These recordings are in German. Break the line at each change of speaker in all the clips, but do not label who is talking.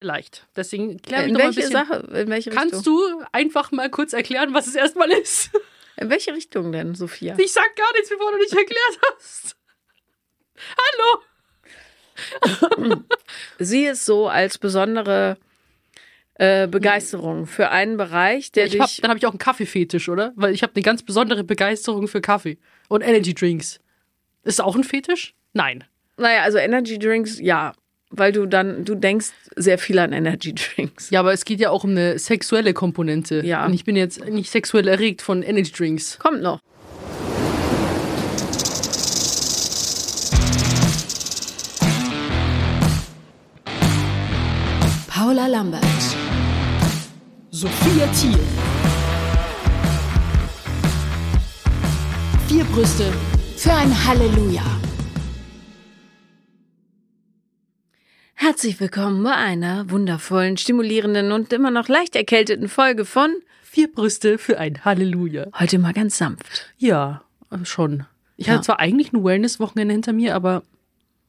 leicht. Deswegen klär mich
In welche. Sache? In welche Richtung?
Kannst du einfach mal kurz erklären, was es erstmal ist?
In welche Richtung denn, Sophia?
Ich sag gar nichts, bevor du nicht erklärt hast. Hallo.
Sieh es so als besondere äh, Begeisterung für einen Bereich, der
Ich hab,
dich.
dann habe ich auch einen Kaffeefetisch, oder? Weil ich habe eine ganz besondere Begeisterung für Kaffee und Energy Drinks. Ist auch ein Fetisch? Nein.
Naja, also Energy Drinks, ja. Weil du dann, du denkst sehr viel an Energy Drinks.
Ja, aber es geht ja auch um eine sexuelle Komponente.
Ja.
Und ich bin jetzt nicht sexuell erregt von Energy Drinks.
Kommt noch.
Paula Lambert.
Sophia Thiel.
Vier Brüste für ein Halleluja.
Herzlich willkommen bei einer wundervollen, stimulierenden und immer noch leicht erkälteten Folge von
Vier Brüste für ein Halleluja.
Heute mal ganz sanft.
Ja, äh, schon. Ich
Ja.
hatte zwar eigentlich ein Wellness-Wochenende hinter mir, aber.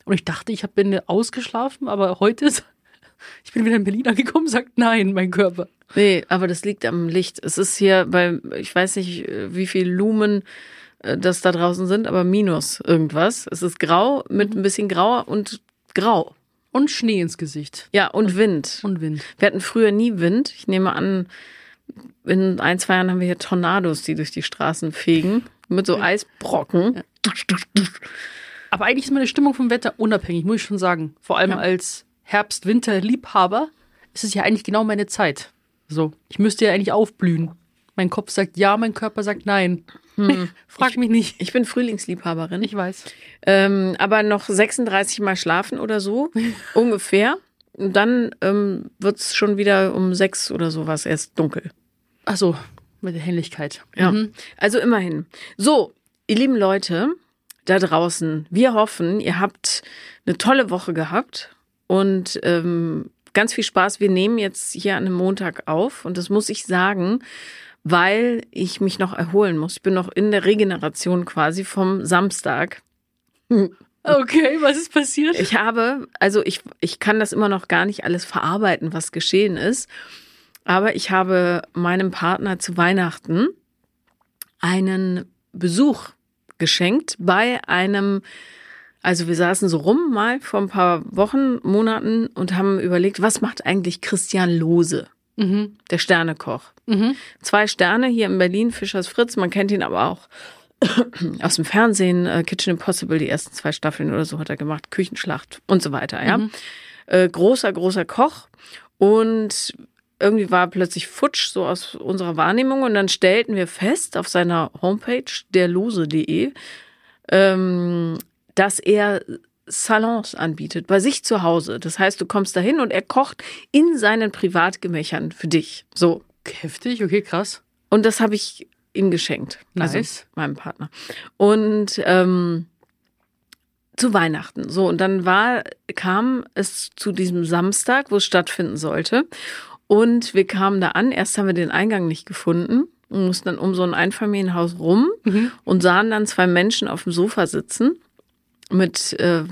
Und ich dachte, ich bin ausgeschlafen, aber heute ist. Ich bin wieder in Berlin angekommen, sagt nein, mein Körper.
Nee, aber das liegt am Licht. Es ist hier bei, ich weiß nicht, äh, wie viel Lumen äh, das da draußen sind, aber minus irgendwas. Es ist grau mit ein bisschen grauer und grau.
Und Schnee ins Gesicht.
Ja, und Wind.
Und Wind.
Wir hatten früher nie Wind. Ich nehme an, in ein, zwei Jahren haben wir hier Tornados, die durch die Straßen fegen. Mit so Eisbrocken.
Aber eigentlich ist meine Stimmung vom Wetter unabhängig, muss ich schon sagen. Vor allem
Ja.
als Herbst-Winter-Liebhaber ist es ja eigentlich genau meine Zeit. So, ich müsste ja eigentlich aufblühen. Mein Kopf sagt ja, mein Körper sagt nein. Frag mich nicht.
Ich bin Frühlingsliebhaberin.
Ich weiß.
Ähm, aber noch 36 Mal schlafen oder so, ungefähr. Und dann ähm, wird's schon wieder um sechs oder sowas erst dunkel.
Ach so, mit der Helligkeit.
Ja.
Mhm.
Also immerhin. So, ihr lieben Leute da draußen, wir hoffen, ihr habt eine tolle Woche gehabt und ähm, ganz viel Spaß. Wir nehmen jetzt hier an einem Montag auf und das muss ich sagen, weil ich mich noch erholen muss. Ich bin noch in der Regeneration quasi vom Samstag.
Okay, was ist passiert?
Ich habe, also ich, ich kann das immer noch gar nicht alles verarbeiten, was geschehen ist. Aber ich habe meinem Partner zu Weihnachten einen Besuch geschenkt bei einem, also wir saßen so rum mal vor ein paar Wochen, Monaten und haben überlegt, was macht eigentlich Christian Lose,
Mhm.
der Sternekoch.
Mhm.
Zwei Sterne hier in Berlin, Fischers Fritz, man kennt ihn aber auch aus dem Fernsehen, äh, Kitchen Impossible, die ersten zwei Staffeln oder so hat er gemacht, Küchenschlacht und so weiter, ja. Äh, großer, großer Koch und irgendwie war plötzlich futsch, so aus unserer Wahrnehmung und dann stellten wir fest auf seiner Homepage, derlose.de, ähm, dass er Salons anbietet, bei sich zu Hause. Das heißt, du kommst dahin und er kocht in seinen Privatgemächern für dich. So.
Heftig, okay, krass.
Und das habe ich ihm geschenkt.
Nice.
Also meinem Partner. Und ähm, zu Weihnachten. So, und dann war, kam es zu diesem Samstag, wo es stattfinden sollte. Und wir kamen da an. Erst haben wir den Eingang nicht gefunden und mussten dann um so ein Einfamilienhaus rum und sahen dann zwei Menschen auf dem Sofa sitzen mit äh,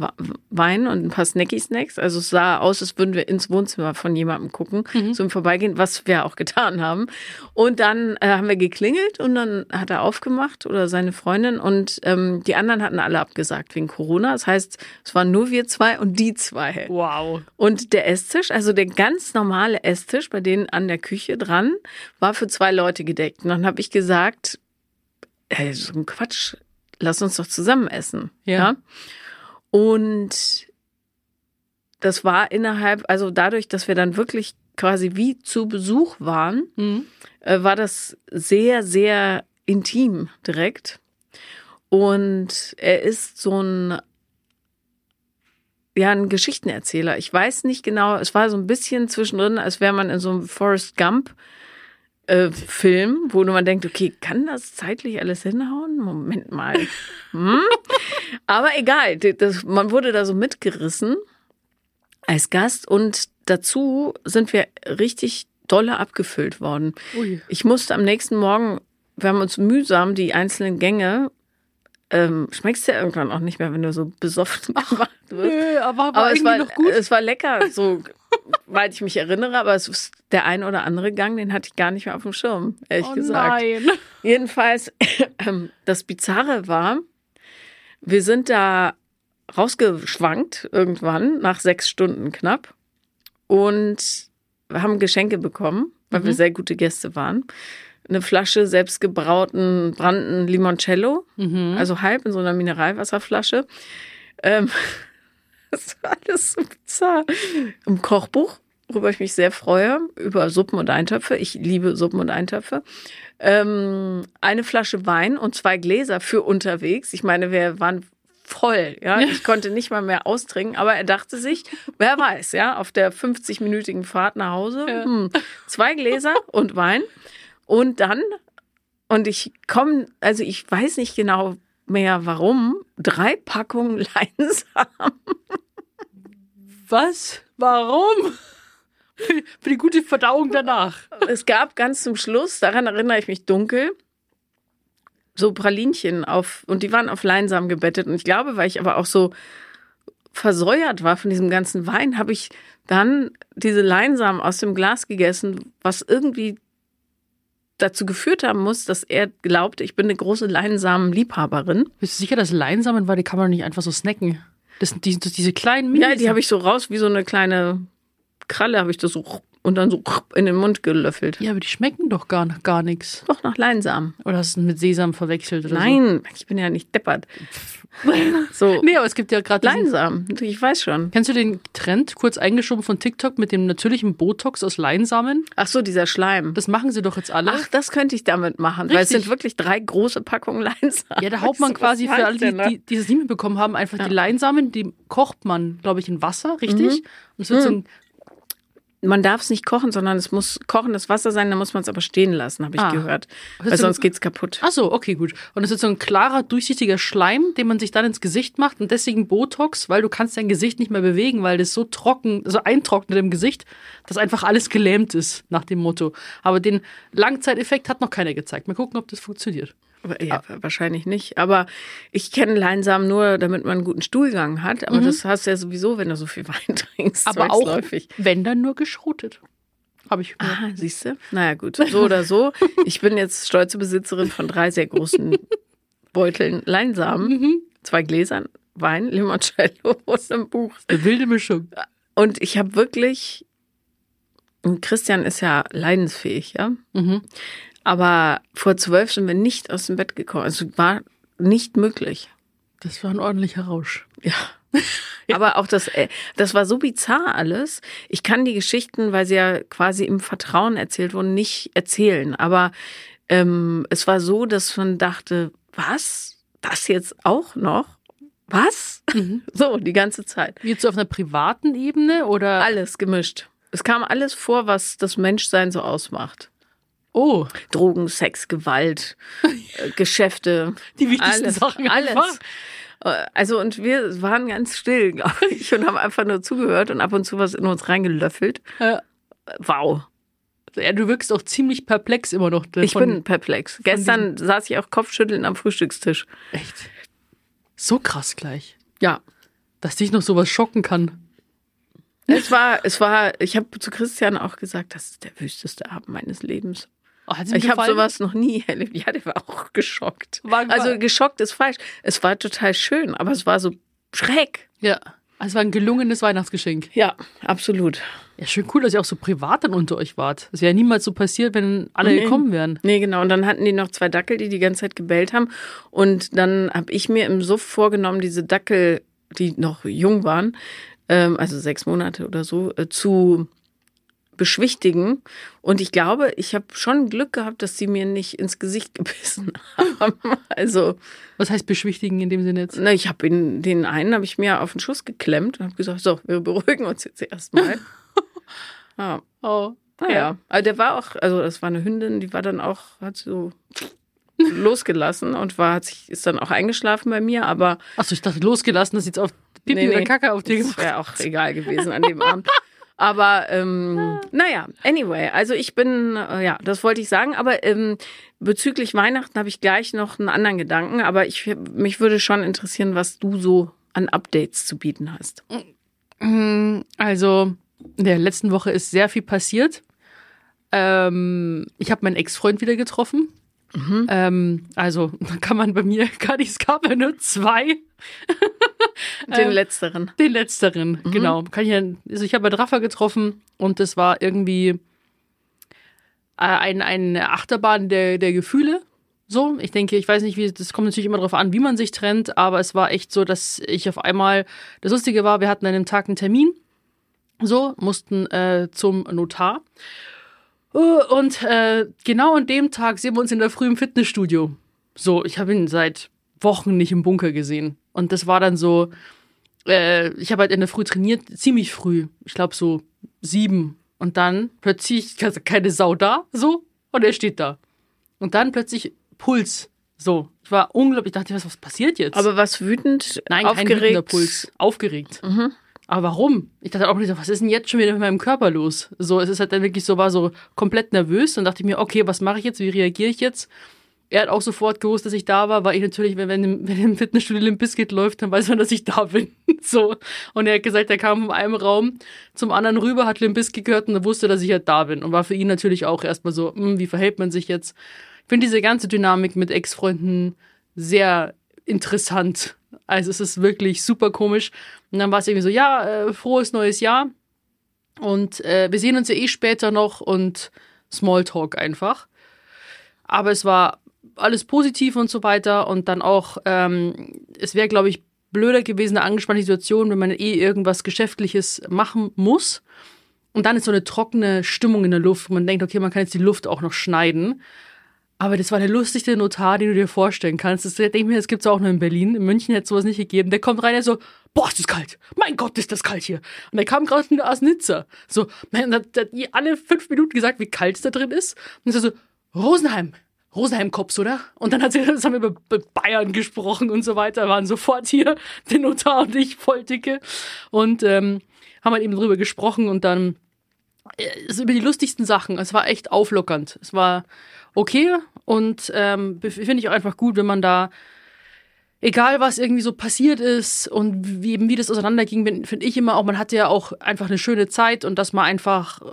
Wein und ein paar Snacky-Snacks. Also es sah aus, als würden wir ins Wohnzimmer von jemandem gucken, so im Vorbeigehen, was wir auch getan haben. Und dann äh, haben wir geklingelt und dann hat er aufgemacht oder seine Freundin und ähm, die anderen hatten alle abgesagt wegen Corona. Das heißt, es waren nur wir zwei und die zwei.
Wow.
Und der Esstisch, also der ganz normale Esstisch, bei denen an der Küche dran, war für zwei Leute gedeckt. Und dann habe ich gesagt, ey, so ein Quatsch, lass uns doch zusammen essen.
Ja.
Und das war innerhalb, also dadurch, dass wir dann wirklich quasi wie zu Besuch waren,
Mhm.
äh, war das sehr, sehr intim direkt. Und er ist so ein, ja, ein Geschichtenerzähler. Ich weiß nicht genau, es war so ein bisschen zwischendrin, als wäre man in so einem Forrest Gump äh, Film, wo man denkt, okay, kann das zeitlich alles hinhauen? Moment mal. Hm? Aber egal, das, man wurde da so mitgerissen als Gast und dazu sind wir richtig dolle abgefüllt worden.
Ui.
Ich musste am nächsten Morgen, wir haben uns mühsam die einzelnen Gänge, ähm, schmeckst ja irgendwann auch nicht mehr, wenn du so besoffen gemacht wirst.
Nö, aber war
Aber es war,
noch gut.
es war lecker, so weil ich mich erinnere, aber es ist der ein oder andere Gang, den hatte ich gar nicht mehr auf dem Schirm, ehrlich
Oh
gesagt.
nein.
Jedenfalls, das Bizarre war, wir sind da rausgeschwankt irgendwann, nach sechs Stunden knapp, und wir haben Geschenke bekommen, weil wir sehr gute Gäste waren. Eine Flasche selbstgebrauten Branden Limoncello, also halb in so einer Mineralwasserflasche. Ähm, das war alles so bizarr. Im Kochbuch, worüber ich mich sehr freue, über Suppen und Eintöpfe. Ich liebe Suppen und Eintöpfe. Ähm, eine Flasche Wein und zwei Gläser für unterwegs. Ich meine, wir waren voll, ja. Ich konnte nicht mal mehr austrinken, aber er dachte sich, wer weiß, ja, auf der 50-minütigen Fahrt nach Hause, hm, zwei Gläser und Wein. Und dann, und ich komme, also ich weiß nicht genau mehr warum, drei Packungen Leinsamen.
Was? Warum? Für, für die gute Verdauung danach.
Es gab ganz zum Schluss, daran erinnere ich mich dunkel, so Pralinchen auf, und die waren auf Leinsamen gebettet. Und ich glaube, weil ich aber auch so versäuert war von diesem ganzen Wein, habe ich dann diese Leinsamen aus dem Glas gegessen, was irgendwie dazu geführt haben muss, dass er glaubte, ich bin eine große Leinsamen-Liebhaberin.
Bist du sicher, dass Leinsamen war? Die kann man nicht einfach so snacken. Das sind die, das, diese kleinen
Ja, die habe ich so raus wie so eine kleine Kralle, habe ich das so und dann so in den Mund gelöffelt.
Ja, aber die schmecken doch gar, gar nichts.
Doch nach Leinsamen.
Oder hast du mit Sesam verwechselt oder
Nein, ich bin ja nicht deppert. So,
so? Nee, aber es gibt ja gerade
Leinsamen, ich weiß schon.
Kennst du den Trend, kurz eingeschoben von TikTok, mit dem natürlichen Botox aus Leinsamen?
Ach so, dieser Schleim.
Das machen sie doch jetzt alle.
Ach, das könnte ich damit machen, weil es
Richtig.
sind wirklich drei große Packungen Leinsamen.
ja, da haut man
So,
quasi für alle, die,
ne?
die dieses nicht mitbekommen haben, einfach die Leinsamen, die kocht man, glaube ich, in Wasser, richtig?
Mhm.
Und es wird so ein,
Man darf es nicht kochen, sondern es muss kochendes Wasser sein, dann muss man es aber stehen lassen, habe ich
Ah.
gehört. Weil sonst geht's kaputt.
Ach so, okay, gut. Und es ist so ein klarer, durchsichtiger Schleim, den man sich dann ins Gesicht macht und deswegen Botox, weil du kannst dein Gesicht nicht mehr bewegen, weil das so trocken, so eintrocknet im Gesicht, dass einfach alles gelähmt ist, nach dem Motto. Aber den Langzeiteffekt hat noch keiner gezeigt. Mal gucken, ob das funktioniert.
Ja, wahrscheinlich nicht. Aber ich kenne Leinsamen nur, damit man einen guten Stuhlgang hat. Aber das hast du ja sowieso, wenn du so viel Wein trinkst.
Mhm. Aber auch, wenn dann nur geschrotet. Habe ich gehört.
Ah, siehst du? Naja, gut. So oder so. Ich bin jetzt stolze Besitzerin von drei sehr großen Beuteln Leinsamen, zwei Gläsern Wein, Limoncello und einem Buch.
Eine wilde Mischung.
Und ich habe wirklich, und Christian ist ja leidensfähig, ja.
Mhm.
Aber vor zwölf sind wir nicht aus dem Bett gekommen. Also war nicht möglich.
Das war ein ordentlicher Rausch.
Ja. Aber auch das, äh, das war so bizarr alles. Ich kann die Geschichten, weil sie ja quasi im Vertrauen erzählt wurden, nicht erzählen. Aber ähm, es war so, dass man dachte, was? Das jetzt auch noch? Was? So, die ganze Zeit.
Jetzt auf einer privaten Ebene oder?
Alles gemischt. Es kam alles vor, was das Menschsein so ausmacht.
Oh,
Drogen, Sex, Gewalt, äh, Geschäfte.
die wichtigsten
alles,
Sachen
alles.
einfach.
Äh, Also und wir waren ganz still, glaube ich, und haben einfach nur zugehört und ab und zu was in uns reingelöffelt.
Ja.
Wow.
Ja, du wirkst auch ziemlich perplex immer noch.
Ich
von-
bin perplex. Gestern saß ich auch kopfschüttelnd am Frühstückstisch.
Echt? So krass gleich.
Ja.
Dass dich noch sowas schocken kann.
Es war, es war, ich habe zu Christian auch gesagt, das ist der wüsteste Abend meines Lebens.
Oh,
Ich habe sowas noch nie erlebt. Ja, der war auch geschockt.
War-
also geschockt ist falsch. Es war total schön, aber es war so schräg.
Ja. Also es war ein gelungenes Weihnachtsgeschenk.
Ja, absolut.
Ja, schön cool, dass ihr auch so privat dann unter euch wart. Das wäre ja niemals so passiert, wenn alle
Nee.
gekommen wären.
Nee, genau. Und dann hatten die noch zwei Dackel, die die ganze Zeit gebellt haben. Und dann habe ich mir im Suff vorgenommen, diese Dackel, die noch jung waren, ähm, also sechs Monate oder so, äh, zu beschwichtigen. Und ich glaube, ich habe schon Glück gehabt, dass sie mir nicht ins Gesicht gebissen haben. Also,
Was heißt beschwichtigen in dem Sinne jetzt?
na, ich habe den einen habe ich mir auf den Schuss geklemmt und habe gesagt, so, wir beruhigen uns jetzt erstmal. ja.
Oh.
Naja, also der war auch, also das war eine Hündin, die war dann auch, hat so losgelassen und war, hat sich, ist dann auch eingeschlafen bei mir, aber
Achso, ich dachte, losgelassen, das jetzt auf Pipi
Nee,
oder
nee.
Kacke auf dir
das
gemacht.
wäre auch egal gewesen an dem Abend. Aber ähm, naja, anyway, also ich bin, äh, ja, das wollte ich sagen, aber ähm, bezüglich Weihnachten habe ich gleich noch einen anderen Gedanken, aber ich mich würde schon interessieren, was du so an Updates zu bieten hast.
Also, In der letzten Woche ist sehr viel passiert. Ähm, ich habe meinen Ex-Freund wieder getroffen. Ähm, also, kann man bei mir gar nicht, es gab ja nur zwei.
Den
Ähm,
letzteren.
Den letzteren, genau. Kann ich ja, also ich habe bei Raffa getroffen und das war irgendwie äh, ein, eine Achterbahn der, der Gefühle. So, ich denke, ich weiß nicht, wie, das kommt natürlich immer darauf an, wie man sich trennt, aber es war echt so, dass ich auf einmal, das Lustige war, wir hatten an dem Tag einen Termin, so, mussten äh, zum Notar. Äh, Und äh, genau an dem Tag sehen wir uns in der Früh im Fitnessstudio. So, ich habe ihn seit Wochen nicht im Bunker gesehen. Und das war dann so, äh, ich habe halt in der Früh trainiert, ziemlich früh. Ich glaube so sieben. Und dann plötzlich also keine Sau da, so, und er steht da. Und dann plötzlich Puls. So, ich war unglaublich, ich dachte, was, was passiert jetzt?
Aber was wütend,
Nein, kein
aufgeregt.
wütender Puls. Aufgeregt. Aber warum? Ich dachte auch nicht, so, was ist denn jetzt schon wieder mit meinem Körper los? So, es ist halt dann wirklich so, war so komplett nervös. Dann dachte ich mir, okay, was mache ich jetzt? Wie reagiere ich jetzt? Er hat auch sofort gewusst, dass ich da war, weil ich natürlich, wenn, wenn, im- wenn im Fitnessstudio Limp Bizkit läuft, dann weiß man, dass ich da bin. so. Und er hat gesagt, er kam von einem Raum zum anderen rüber, hat Limp Bizkit gehört und wusste, dass ich halt da bin. Und war für ihn natürlich auch erstmal so, hm, wie verhält man sich jetzt? Ich finde diese ganze Dynamik mit Ex-Freunden sehr interessant. Also es ist wirklich super komisch. Und dann war es irgendwie so, ja, äh, frohes neues Jahr. Und äh, wir sehen uns ja eh später noch und Smalltalk einfach. Aber es war alles positiv und so weiter. Und dann auch, ähm, es wäre, glaube ich, blöder gewesen, eine angespannte Situation, wenn man eh irgendwas Geschäftliches machen muss. Und dann ist so eine trockene Stimmung in der Luft. Man denkt, okay, man kann jetzt die Luft auch noch schneiden. Aber das war der lustigste Notar, den du dir vorstellen kannst. Das denke ich mir, das gibt's auch nur in Berlin. In München hätte es sowas nicht gegeben. Der kommt rein, der so, boah, ist das kalt. Mein Gott, ist das kalt hier. Und der kam gerade aus Nizza. So, man hat, hat alle fünf Minuten gesagt, wie kalt es da drin ist. Und so, so Rosenheim. Rosenheim-Kops, oder? Und dann hat sie, das haben wir über Bayern gesprochen und so weiter, waren sofort hier, der Notar und ich, voll dicke. Und ähm, haben halt eben drüber gesprochen und dann äh, über die lustigsten Sachen. Es war echt auflockernd. Es war okay und ähm, finde ich auch einfach gut, wenn man da, egal was irgendwie so passiert ist und wie eben wie das auseinanderging, finde ich immer auch, man hatte ja auch einfach eine schöne Zeit und dass man einfach äh,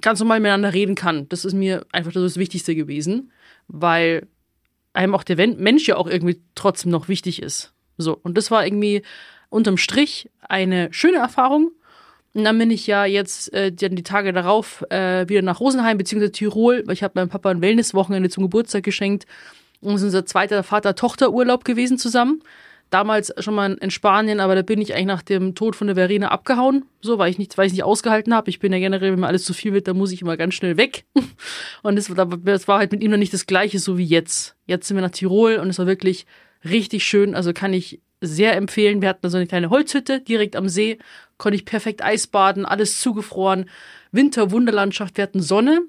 ganz normal miteinander reden kann. Das ist mir einfach das, Wichtigste gewesen, weil einem auch der Mensch ja auch irgendwie trotzdem noch wichtig ist. So, und das war irgendwie unterm Strich eine schöne Erfahrung. Und dann bin ich ja jetzt äh, dann die Tage darauf äh, wieder nach Rosenheim bzw. Tirol, weil ich habe meinem Papa ein Wellnesswochenende zum Geburtstag geschenkt. Und es ist unser zweiter Vater-Tochter-Urlaub gewesen zusammen. Damals schon mal in Spanien, aber da bin ich eigentlich nach dem Tod von der Verena abgehauen, so weil ich nicht, weil ich nicht ausgehalten habe. Ich bin ja generell, wenn mir alles zu viel wird, dann muss ich immer ganz schnell weg. Und das, das war halt mit ihm noch nicht das Gleiche, so wie jetzt. Jetzt sind wir nach Tirol und es war wirklich richtig schön. Also kann ich sehr empfehlen. Wir hatten so eine kleine Holzhütte direkt am See, konnte ich perfekt Eisbaden, alles zugefroren, Winter-Wunderlandschaft. Wir hatten Sonne,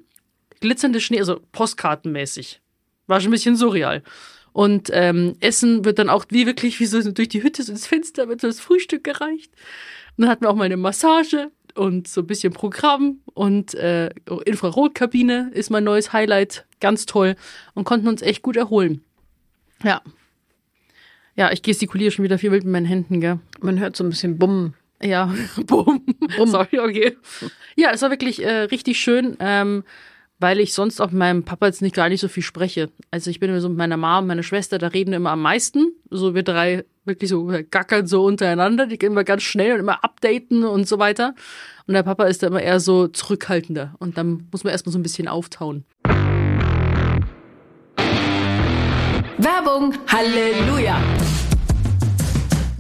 glitzernde Schnee, also postkartenmäßig. War schon ein bisschen surreal. Und ähm, Essen wird dann auch wie wirklich wie so durch die Hütte, so ins Fenster wird so das Frühstück gereicht. Und dann hatten wir auch mal eine Massage und so ein bisschen Programm und äh, Infrarotkabine ist mein neues Highlight, ganz toll und konnten uns echt gut erholen. Ja. Ja, ich gestikuliere schon wieder viel wild mit meinen Händen, gell?
Man hört so ein bisschen Bumm.
Ja, bumm. Sorry, okay. Ja, es war wirklich äh, richtig schön, ähm, weil ich sonst auch mit meinem Papa jetzt nicht gar nicht so viel spreche. Also ich bin immer so mit meiner Mom, meiner Schwester, da reden wir immer am meisten. So wir drei wirklich so gackern so untereinander, die gehen immer ganz schnell und immer updaten und so weiter. Und der Papa ist da immer eher so zurückhaltender. Und dann muss man erstmal so ein bisschen auftauen.
Werbung, Halleluja!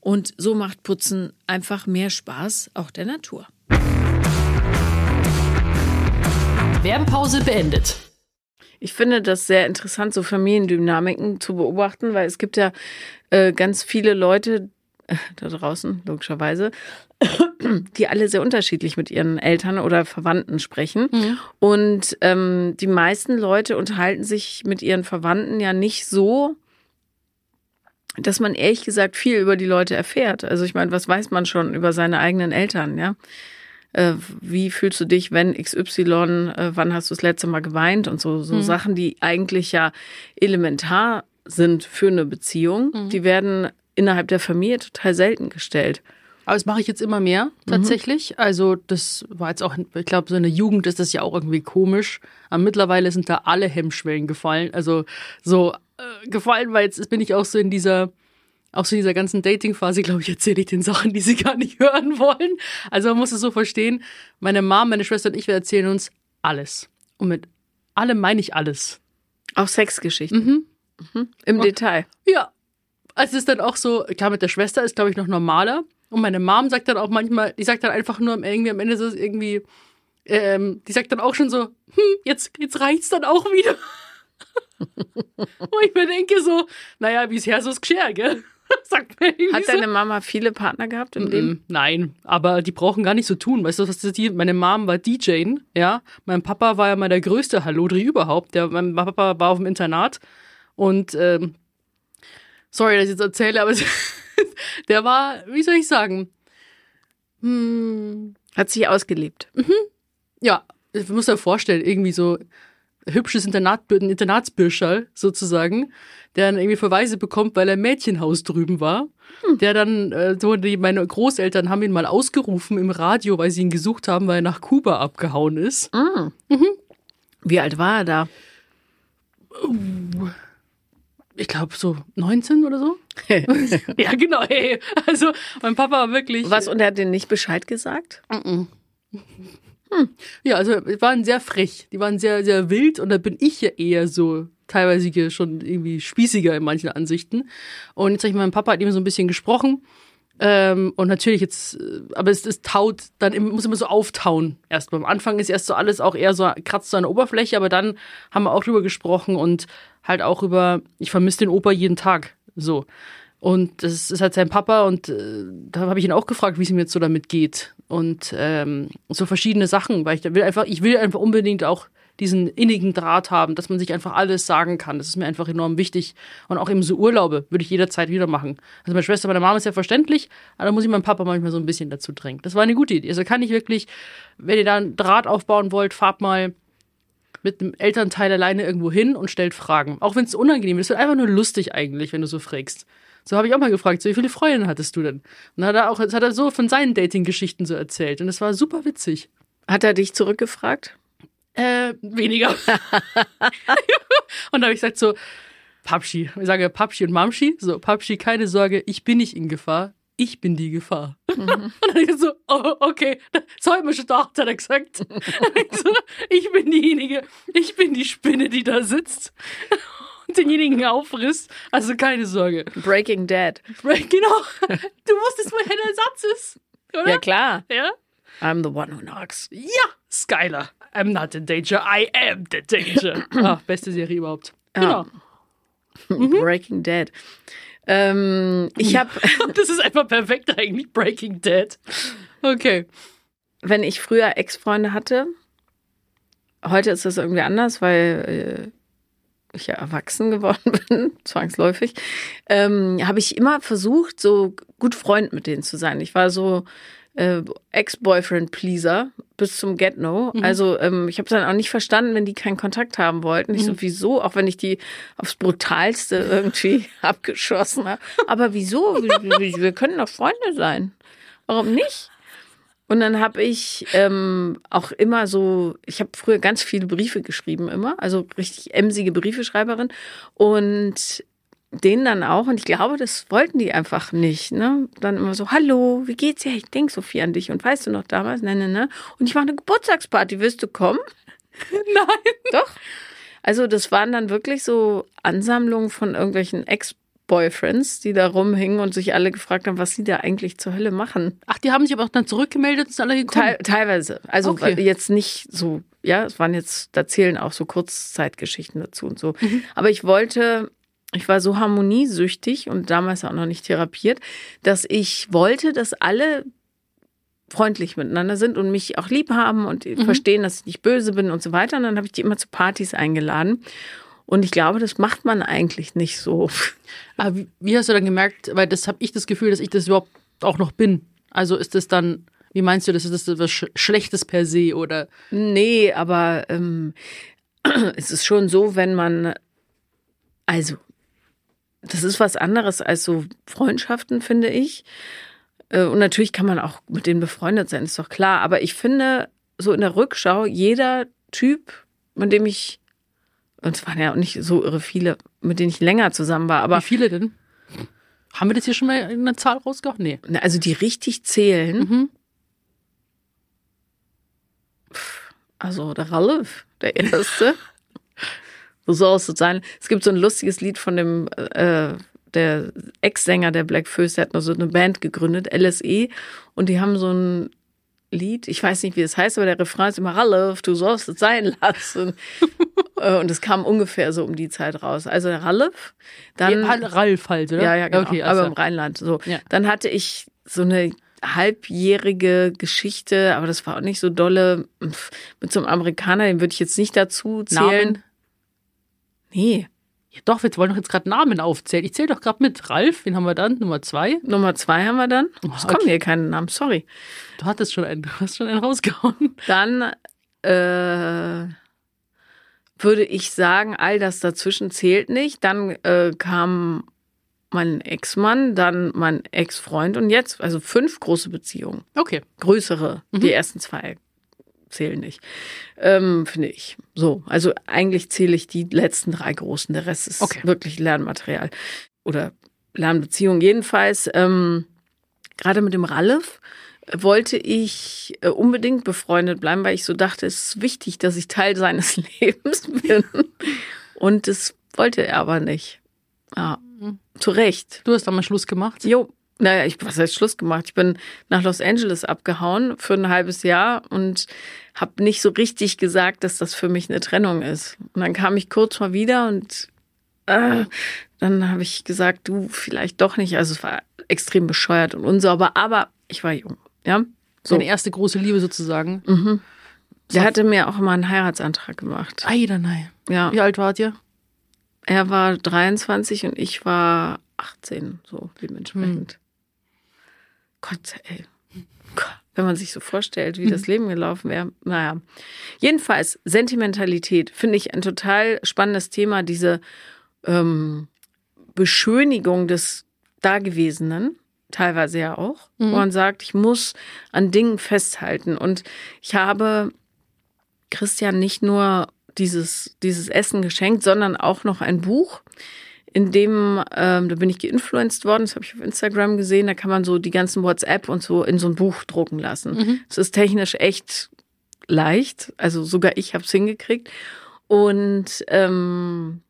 und so macht Putzen einfach mehr Spaß, auch der Natur.
Werbepause beendet.
Ich finde das sehr interessant, so Familiendynamiken zu beobachten, weil es gibt ja äh, ganz viele Leute äh, da draußen, logischerweise, die alle sehr unterschiedlich mit ihren Eltern oder Verwandten sprechen. Mhm. Und ähm, die meisten Leute unterhalten sich mit ihren Verwandten ja nicht so, dass man ehrlich gesagt viel über die Leute erfährt. Also ich meine, was weiß man schon über seine eigenen Eltern, ja? Äh, wie fühlst du dich, wenn XY, äh, wann hast du das letzte Mal geweint und so, so mhm. Sachen, die eigentlich ja elementar sind für eine Beziehung, mhm. die werden innerhalb der Familie total selten gestellt.
Aber das mache ich jetzt immer mehr, mhm. tatsächlich. Mhm. Also, das war jetzt auch, ich glaube, so in der Jugend ist das ja auch irgendwie komisch. Aber mittlerweile sind da alle Hemmschwellen gefallen. Also, so äh, gefallen, weil jetzt bin ich auch so in dieser, auch so in dieser ganzen Dating-Phase, glaube ich, erzähle ich den Sachen, die sie gar nicht hören wollen. Also man muss es so verstehen, meine Mom, meine Schwester und ich, wir erzählen uns alles. Und mit allem meine ich alles.
Auch Sexgeschichten. Mhm. Mhm. Im und, Detail.
Ja. Also es ist dann auch so, klar, mit der Schwester ist, glaube ich, noch normaler. Und meine Mom sagt dann auch manchmal, die sagt dann einfach nur irgendwie am Ende so irgendwie, ähm, die sagt dann auch schon so, hm, jetzt, jetzt reicht's dann auch wieder. Wo ich mir denke so, naja, bisher so das Geschirr, gell?
Sagt mir Hat deine so. Mama viele Partner gehabt im mm -mm, Leben?
Nein, aber die brauchen gar nicht so tun. Weißt du, was das die? Meine Mom war DJ, ja. Mein Papa war ja mal der größte Hallodri überhaupt. Der, mein Papa war auf dem Internat und ähm, sorry, dass ich jetzt erzähle, aber der war, wie soll ich sagen?
Hm. Hat sich ausgelebt.
Mhm. Ja, ich muss dir vorstellen, irgendwie so hübsches Internat, Internatsbürscherl sozusagen, der dann irgendwie Verweise bekommt, weil er im Mädchenhaus drüben war. Hm. Der dann, äh, so die, meine Großeltern haben ihn mal ausgerufen im Radio, weil sie ihn gesucht haben, weil er nach Kuba abgehauen ist.
Mhm. Mhm. Wie alt war er da?
Ich glaube so 19 oder so. ja, genau. Hey. Also mein Papa war wirklich.
Was, und er hat dir nicht Bescheid gesagt?
Mhm. Hm. Ja, also die waren sehr frech, die waren sehr, sehr wild und da bin ich ja eher so teilweise schon irgendwie spießiger in manchen Ansichten. Und jetzt habe ich meinem Papa hat eben so ein bisschen gesprochen. Ähm, und natürlich jetzt, äh, aber es, es taut, dann muss immer so auftauen. Erst beim Anfang ist erst so alles auch eher so kratzt so an der Oberfläche, aber dann haben wir auch drüber gesprochen und halt auch über, ich vermisse den Opa jeden Tag. So. Und das ist halt sein Papa und äh, da habe ich ihn auch gefragt, wie es ihm jetzt so damit geht. Und ähm, so verschiedene Sachen, weil ich will einfach, ich will einfach unbedingt auch diesen innigen Draht haben, dass man sich einfach alles sagen kann. Das ist mir einfach enorm wichtig. Und auch eben so Urlaube würde ich jederzeit wieder machen. Also meine Schwester, meine Mama ist ja verständlich, aber da muss ich meinen Papa manchmal so ein bisschen dazu drängen. Das war eine gute Idee. Also kann ich wirklich, wenn ihr da einen Draht aufbauen wollt, fahrt mal mit einem Elternteil alleine irgendwo hin und stellt Fragen. Auch wenn es unangenehm ist. Wird einfach nur lustig eigentlich, wenn du so fragst. So habe ich auch mal gefragt, so wie viele Freundinnen hattest du denn? Und dann hat er auch, das hat er so von seinen Dating-Geschichten so erzählt. Und das war super witzig.
Hat er dich zurückgefragt?
Äh, weniger. und da habe ich gesagt so, Papschi, ich sage Papschi und Mamschi, so Papschi, keine Sorge, ich bin nicht in Gefahr. ich bin die Gefahr. Und dann ich so, oh, okay, das hat mir schon gedacht, hat er gesagt. ich, so, ich bin diejenige, ich bin die Spinne, die da sitzt denjenigen auffrisst. Also keine Sorge.
Breaking Dead.
Genau. Du wusstest, woher der Satz ist. Oder?
Ja, klar.
Ja?
I'm the one who knocks.
Ja, Skylar. I'm not in danger, I am the danger. Ah, beste Serie überhaupt. Genau.
Breaking Dead. Ähm, ich habe,
Das ist einfach perfekt eigentlich, Breaking Dead. Okay.
wenn ich früher Ex-Freunde hatte, heute ist das irgendwie anders, weil äh, ich ja erwachsen geworden bin, zwangsläufig, ähm, habe ich immer versucht, so gut Freund mit denen zu sein. Ich war so äh, Ex-Boyfriend-Pleaser bis zum Get-No. Also ähm, ich habe dann auch nicht verstanden, wenn die keinen Kontakt haben wollten. Ich so, wieso? Auch wenn ich die aufs Brutalste irgendwie abgeschossen habe. Aber wieso? Wir, wir, wir können doch Freunde sein. Warum nicht? Und dann habe ich ähm, auch immer so, ich habe früher ganz viele Briefe geschrieben immer, also richtig emsige Briefeschreiberin und denen dann auch und ich glaube, das wollten die einfach nicht, ne? Dann immer so, hallo, wie geht's dir? Ich denk so viel an dich und weißt du noch damals, ne, ne, ne? Und ich mache eine Geburtstagsparty, willst du kommen?
Nein.
Doch. Also das waren dann wirklich so Ansammlungen von irgendwelchen Ex-Boyfriends, die da rumhingen und sich alle gefragt haben, was sie da eigentlich zur Hölle machen.
Ach, die haben sich aber auch dann zurückgemeldet und sind alle gekommen.
Teil, teilweise. Also
Okay.
jetzt nicht so, ja, es waren jetzt, da zählen auch so Kurzzeitgeschichten dazu und so. Aber ich wollte, ich war so harmoniesüchtig und damals auch noch nicht therapiert, dass ich wollte, dass alle freundlich miteinander sind und mich auch lieb haben und verstehen, dass ich nicht böse bin und so weiter. Und dann habe ich die immer zu Partys eingeladen. Und ich glaube, das macht man eigentlich nicht so.
Aber wie, wie hast du dann gemerkt, weil das habe ich das Gefühl, dass ich das überhaupt auch noch bin. Also ist das dann, wie meinst du, das ist das was Sch Schlechtes per se oder?
Nee, aber ähm, es ist schon so, wenn man, also, das ist was anderes als so Freundschaften, finde ich. Äh, Und natürlich kann man auch mit denen befreundet sein, ist doch klar. Aber ich finde, so in der Rückschau, jeder Typ, mit dem ich, und es waren ja auch nicht so irre viele, mit denen ich länger zusammen war, aber
Wie viele denn? Haben wir das hier schon mal in einer Zahl rausgehauen? Nee.
Na, Also die richtig zählen.
Mhm.
Also der Ralf, der erste. so soll es sein. Es gibt so ein lustiges Lied von dem äh, der Ex-Sänger der Black Föß, der hat noch so eine Band gegründet, LSE, und die haben so ein Lied, ich weiß nicht, wie es heißt, aber der Refrain ist immer Ralf, du sollst es sein lassen. Äh, und es kam ungefähr so um die Zeit raus. Also Ralf, dann
Ja, Ralf halt, oder?
ja, ja, genau.
Okay,
aber
also.
im Rheinland. So.
Ja.
Dann hatte ich so eine halbjährige Geschichte, aber das war auch nicht so dolle. Mit so einem Amerikaner, den würde ich jetzt nicht dazu zählen.
Namen?
Nee.
Ja, doch, wir wollen doch jetzt gerade Namen aufzählen. Ich zähle doch gerade mit. Ralf, wen haben wir dann? Nummer zwei.
Nummer zwei haben wir dann. Es kommen hier keine Namen, sorry.
Du hattest schon einen, du hast schon einen rausgehauen.
Dann äh, würde ich sagen, all das dazwischen zählt nicht. Dann äh, kam mein Ex-Mann, dann mein Ex-Freund und jetzt, also fünf große Beziehungen.
Okay.
größere. Die ersten zwei zählen nicht, ähm, finde ich. So, also eigentlich zähle ich die letzten drei großen. Der Rest ist
Okay.
wirklich Lernmaterial oder Lernbeziehung. Jedenfalls, ähm, gerade mit dem Ralf wollte ich äh, unbedingt befreundet bleiben, weil ich so dachte, es ist wichtig, dass ich Teil seines Lebens bin. Und das wollte er aber nicht. Ja, zu Recht.
Du hast da mal Schluss gemacht.
Jo, naja, ich, was heißt Schluss gemacht? Ich bin nach Los Angeles abgehauen für ein halbes Jahr und habe nicht so richtig gesagt, dass das für mich eine Trennung ist. Und dann kam ich kurz mal wieder und äh, dann habe ich gesagt, du vielleicht doch nicht. Also es war extrem bescheuert und unsauber, aber ich war jung. Ja, so.
Deine erste große Liebe sozusagen.
Mhm. Der hatte mir auch immer einen Heiratsantrag gemacht.
Ei, da nein.
Ja,
Wie alt wart ihr?
er war 23 und ich war 18, so dementsprechend. Gott, ey. Wenn man sich so vorstellt, wie das Leben gelaufen wäre. Naja. Jedenfalls, Sentimentalität finde ich ein total spannendes Thema, diese ähm, Beschönigung des Dagewesenen, teilweise ja auch, wo man sagt, ich muss an Dingen festhalten. Und ich habe Christian nicht nur dieses, dieses Essen geschenkt, sondern auch noch ein Buch, in dem, ähm, da bin ich geinfluenced worden, das habe ich auf Instagram gesehen, da kann man so die ganzen WhatsApp und so in so ein Buch drucken lassen. Es ist technisch echt leicht, also sogar ich habe es hingekriegt. Und ähm,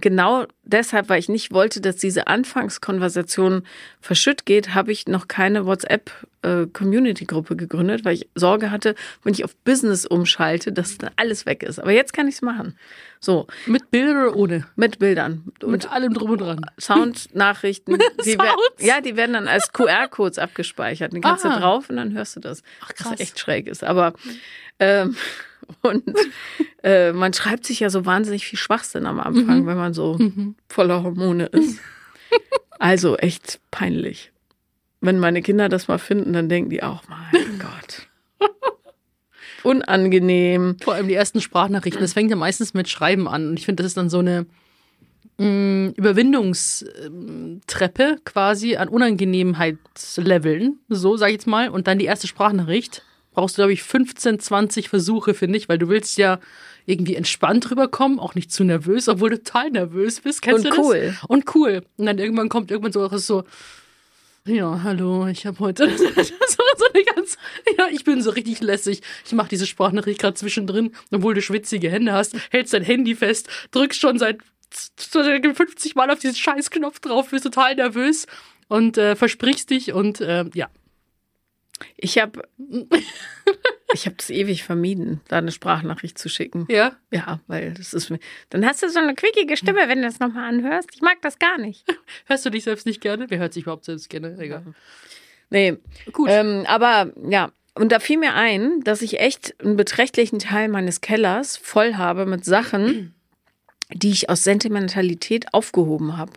genau deshalb, weil ich nicht wollte, dass diese Anfangskonversation verschütt geht, habe ich noch keine WhatsApp-Community-Gruppe gegründet, weil ich Sorge hatte, wenn ich auf Business umschalte, dass dann alles weg ist. Aber jetzt kann ich es machen. So,
Mit Bildern oder ohne?
mit Bildern. Und
Mit allem drum und dran.
Soundnachrichten. Die ja, die werden dann als QR-Codes abgespeichert. Dann kannst
Ah.
du drauf und dann hörst du das.
Ach,
Was
krass.
echt schräg ist. Aber ähm, und äh, man schreibt sich ja so wahnsinnig viel Schwachsinn am Anfang, wenn man so voller Hormone ist. Also echt peinlich. Wenn meine Kinder das mal finden, dann denken die auch, mein Gott. Unangenehm.
Vor allem die ersten Sprachnachrichten. Das fängt ja meistens mit Schreiben an. Und ich finde, das ist dann so eine mh, Überwindungstreppe quasi an Unangenehmheitsleveln. So, sag ich jetzt mal. Und dann die erste Sprachnachricht. Brauchst du, glaube ich, 15, 20 Versuche, finde ich, weil du willst ja irgendwie entspannt rüberkommen, auch nicht zu nervös, obwohl du total nervös bist. Kennst
Und
du das?
cool.
Und cool. Und dann irgendwann kommt irgendwann so so, ja, hallo, ich habe heute so, so eine ganz, ja, ich bin so richtig lässig. Ich mache diese Sprachnachricht gerade zwischendrin, obwohl du schwitzige Hände hast, hältst dein Handy fest, drückst schon seit seit 50 Mal auf diesen Scheißknopf drauf, bist total nervös und äh, versprichst dich und äh, ja.
Ich habe ich hab das ewig vermieden, da eine Sprachnachricht zu schicken.
Ja.
Ja, weil das ist mir. Dann hast du so eine quickige Stimme, wenn du das nochmal anhörst. Ich mag das gar nicht.
Hörst du dich selbst nicht gerne? Wer hört sich überhaupt selbst gerne? Egal.
Nee.
Gut.
Ähm, aber ja, und da fiel mir ein, dass ich echt einen beträchtlichen Teil meines Kellers voll habe mit Sachen, die ich aus Sentimentalität aufgehoben habe.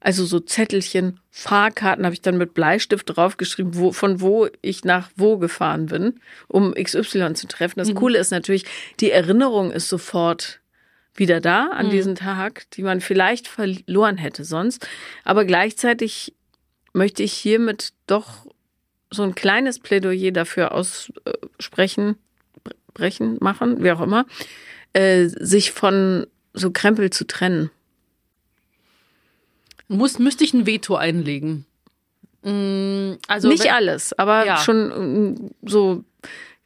Also so Zettelchen, Fahrkarten habe ich dann mit Bleistift draufgeschrieben, wo, von wo ich nach wo gefahren bin, um XY zu treffen. Das Coole ist natürlich, die Erinnerung ist sofort wieder da an diesen Tag, die man vielleicht verloren hätte sonst. Aber gleichzeitig möchte ich hiermit doch so ein kleines Plädoyer dafür aussprechen, brechen, machen, wie auch immer, äh, sich von so Krempel zu trennen.
Muss, müsste ich ein Veto einlegen. Mm, Also
nicht
wenn-
alles, aber
Ja.
schon mm, so,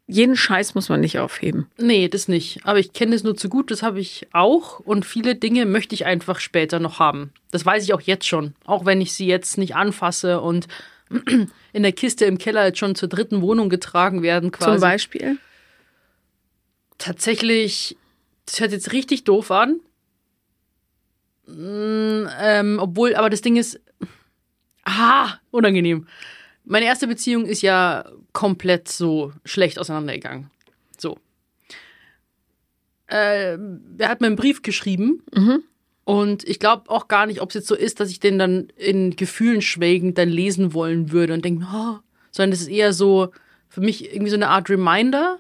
jeden Scheiß muss man nicht aufheben.
Nee, das nicht. Aber ich kenne es nur zu gut, das habe ich auch. Und viele Dinge möchte ich einfach später noch haben. Das weiß ich auch jetzt schon. Auch wenn ich sie jetzt nicht anfasse und in der Kiste im Keller jetzt schon zur dritten Wohnung getragen werden quasi.
Zum Beispiel.
Tatsächlich, das hört jetzt richtig doof an. Mm, ähm, obwohl, aber das Ding ist, ah, unangenehm. Meine erste Beziehung ist ja komplett so schlecht auseinandergegangen. So. Äh, er hat mir einen Brief geschrieben. Und ich glaube auch gar nicht, ob es jetzt so ist, dass ich den dann in Gefühlen schwelgend dann lesen wollen würde und denke, oh, sondern es ist eher so für mich irgendwie so eine Art Reminder,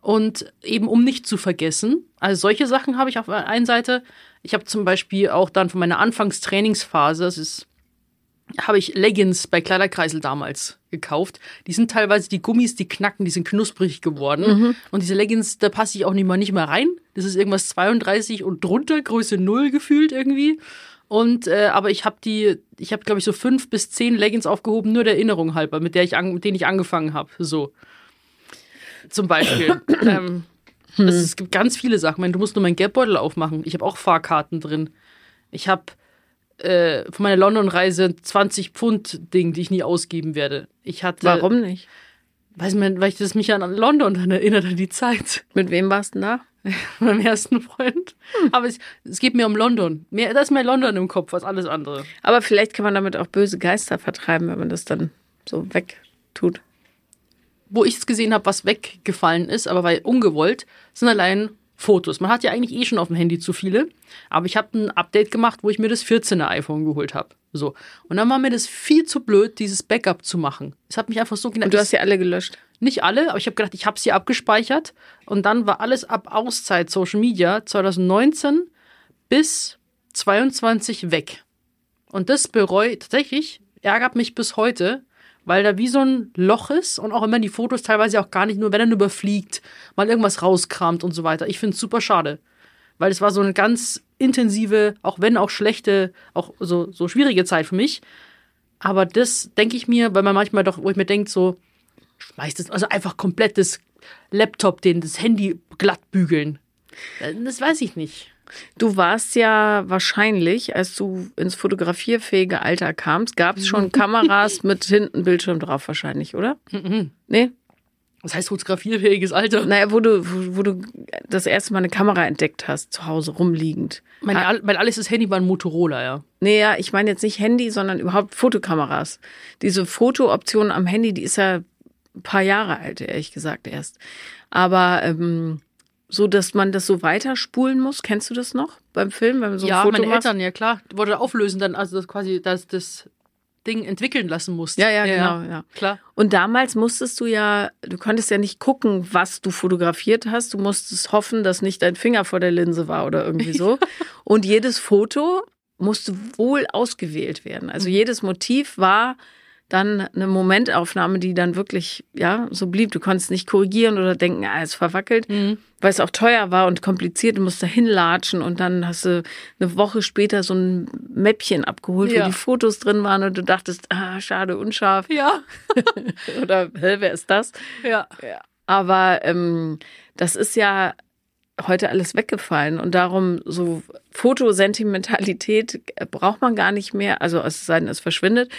und eben um nicht zu vergessen. Also solche Sachen habe ich auf der einen Seite. Ich habe zum Beispiel auch dann von meiner Anfangstrainingsphase, das ist, habe ich Leggings bei Kleiderkreisel damals gekauft. Die sind teilweise die Gummis, die knacken, die sind knusprig geworden. Und diese Leggings, da passe ich auch nicht mal nicht mehr rein. Das ist irgendwas 32 und drunter, Größe 0 gefühlt irgendwie. Und äh, aber ich habe die, ich habe glaube ich so fünf bis zehn Leggings aufgehoben, nur der Erinnerung halber, mit der ich an, mit denen ich angefangen habe. So zum Beispiel. ähm, das, es gibt ganz viele Sachen. Ich meine, du musst nur meinen Geldbeutel aufmachen. Ich habe auch Fahrkarten drin. Ich habe äh, von meiner London-Reise 20 Pfund Ding, die ich nie ausgeben werde. Ich hatte,
Warum nicht?
Weiß man, weil ich das mich an London dann erinnert an die Zeit
Mit wem warst du denn da?
meinem ersten Freund. Aber es, es geht mir um London. Mehr, da ist mehr London im Kopf als alles andere.
Aber vielleicht kann man damit auch böse Geister vertreiben, wenn man das dann so wegtut.
Wo ich es gesehen habe, was weggefallen ist, aber weil ungewollt, sind allein Fotos. Man hat ja eigentlich eh schon auf dem Handy zu viele, aber ich habe ein Update gemacht, wo ich mir das 14er iPhone geholt habe. So. Und dann war mir das viel zu blöd, dieses Backup zu machen. Es hat mich einfach so
Und du hast ja alle gelöscht.
nicht alle, aber ich habe gedacht, ich habe sie abgespeichert und dann war alles ab Auszeit Social Media 2019 bis 22 weg. Und das bereue tatsächlich, ärgert mich bis heute, weil da wie so ein Loch ist und auch immer die Fotos teilweise auch gar nicht nur, wenn er nur überfliegt, mal irgendwas rauskramt und so weiter. Ich finde es super schade. weil es war so eine ganz intensive, auch wenn auch schlechte, auch so, so schwierige Zeit für mich. Aber das denke ich mir, weil man manchmal doch, wo ich mir denke, so, schmeißt es, also einfach komplett das Laptop, den, das Handy glatt bügeln. Äh, Das weiß ich nicht.
Du warst ja wahrscheinlich, als du ins fotografierfähige Alter kamst, gab es schon Kameras mit hinten Bildschirm drauf wahrscheinlich, oder? Nee?
Was heißt fotografierfähiges Alter?
Naja, wo du, wo, wo du das erste Mal eine Kamera entdeckt hast, zu Hause rumliegend.
Mein, all- mein alles Handy war ein Motorola, ja.
Nee, ja, ich meine jetzt nicht Handy, sondern überhaupt Fotokameras. Diese Fotooption am Handy, die ist ja ein paar Jahre alt, ehrlich gesagt erst. Aber ähm, so, dass man das so weiterspulen muss, kennst du das noch beim Film, wenn man so ein
ja,
Foto
meine
machst?
Eltern, ja klar. Wurde auflösen dann, also das quasi, dass das Ding entwickeln lassen musst.
Ja, ja, genau, ja.
Klar.
Und damals musstest du ja, du konntest ja nicht gucken, was du fotografiert hast. Du musstest hoffen, dass nicht dein Finger vor der Linse war oder irgendwie so. Und jedes Foto musste wohl ausgewählt werden. Also jedes Motiv war dann eine Momentaufnahme, die dann wirklich, ja, so blieb. Du konntest nicht korrigieren oder denken, ah, es verwackelt, weil es auch teuer war und kompliziert. Du musst da hinlatschen und dann hast du eine Woche später so ein Mäppchen abgeholt,
Ja.
wo die Fotos drin waren und du dachtest, ah, schade, unscharf.
Ja.
Oder, hä, wer ist das?
Ja.
Aber ähm, das ist ja heute alles weggefallen und darum so Fotosentimentalität braucht man gar nicht mehr, also es sei denn, es verschwindet,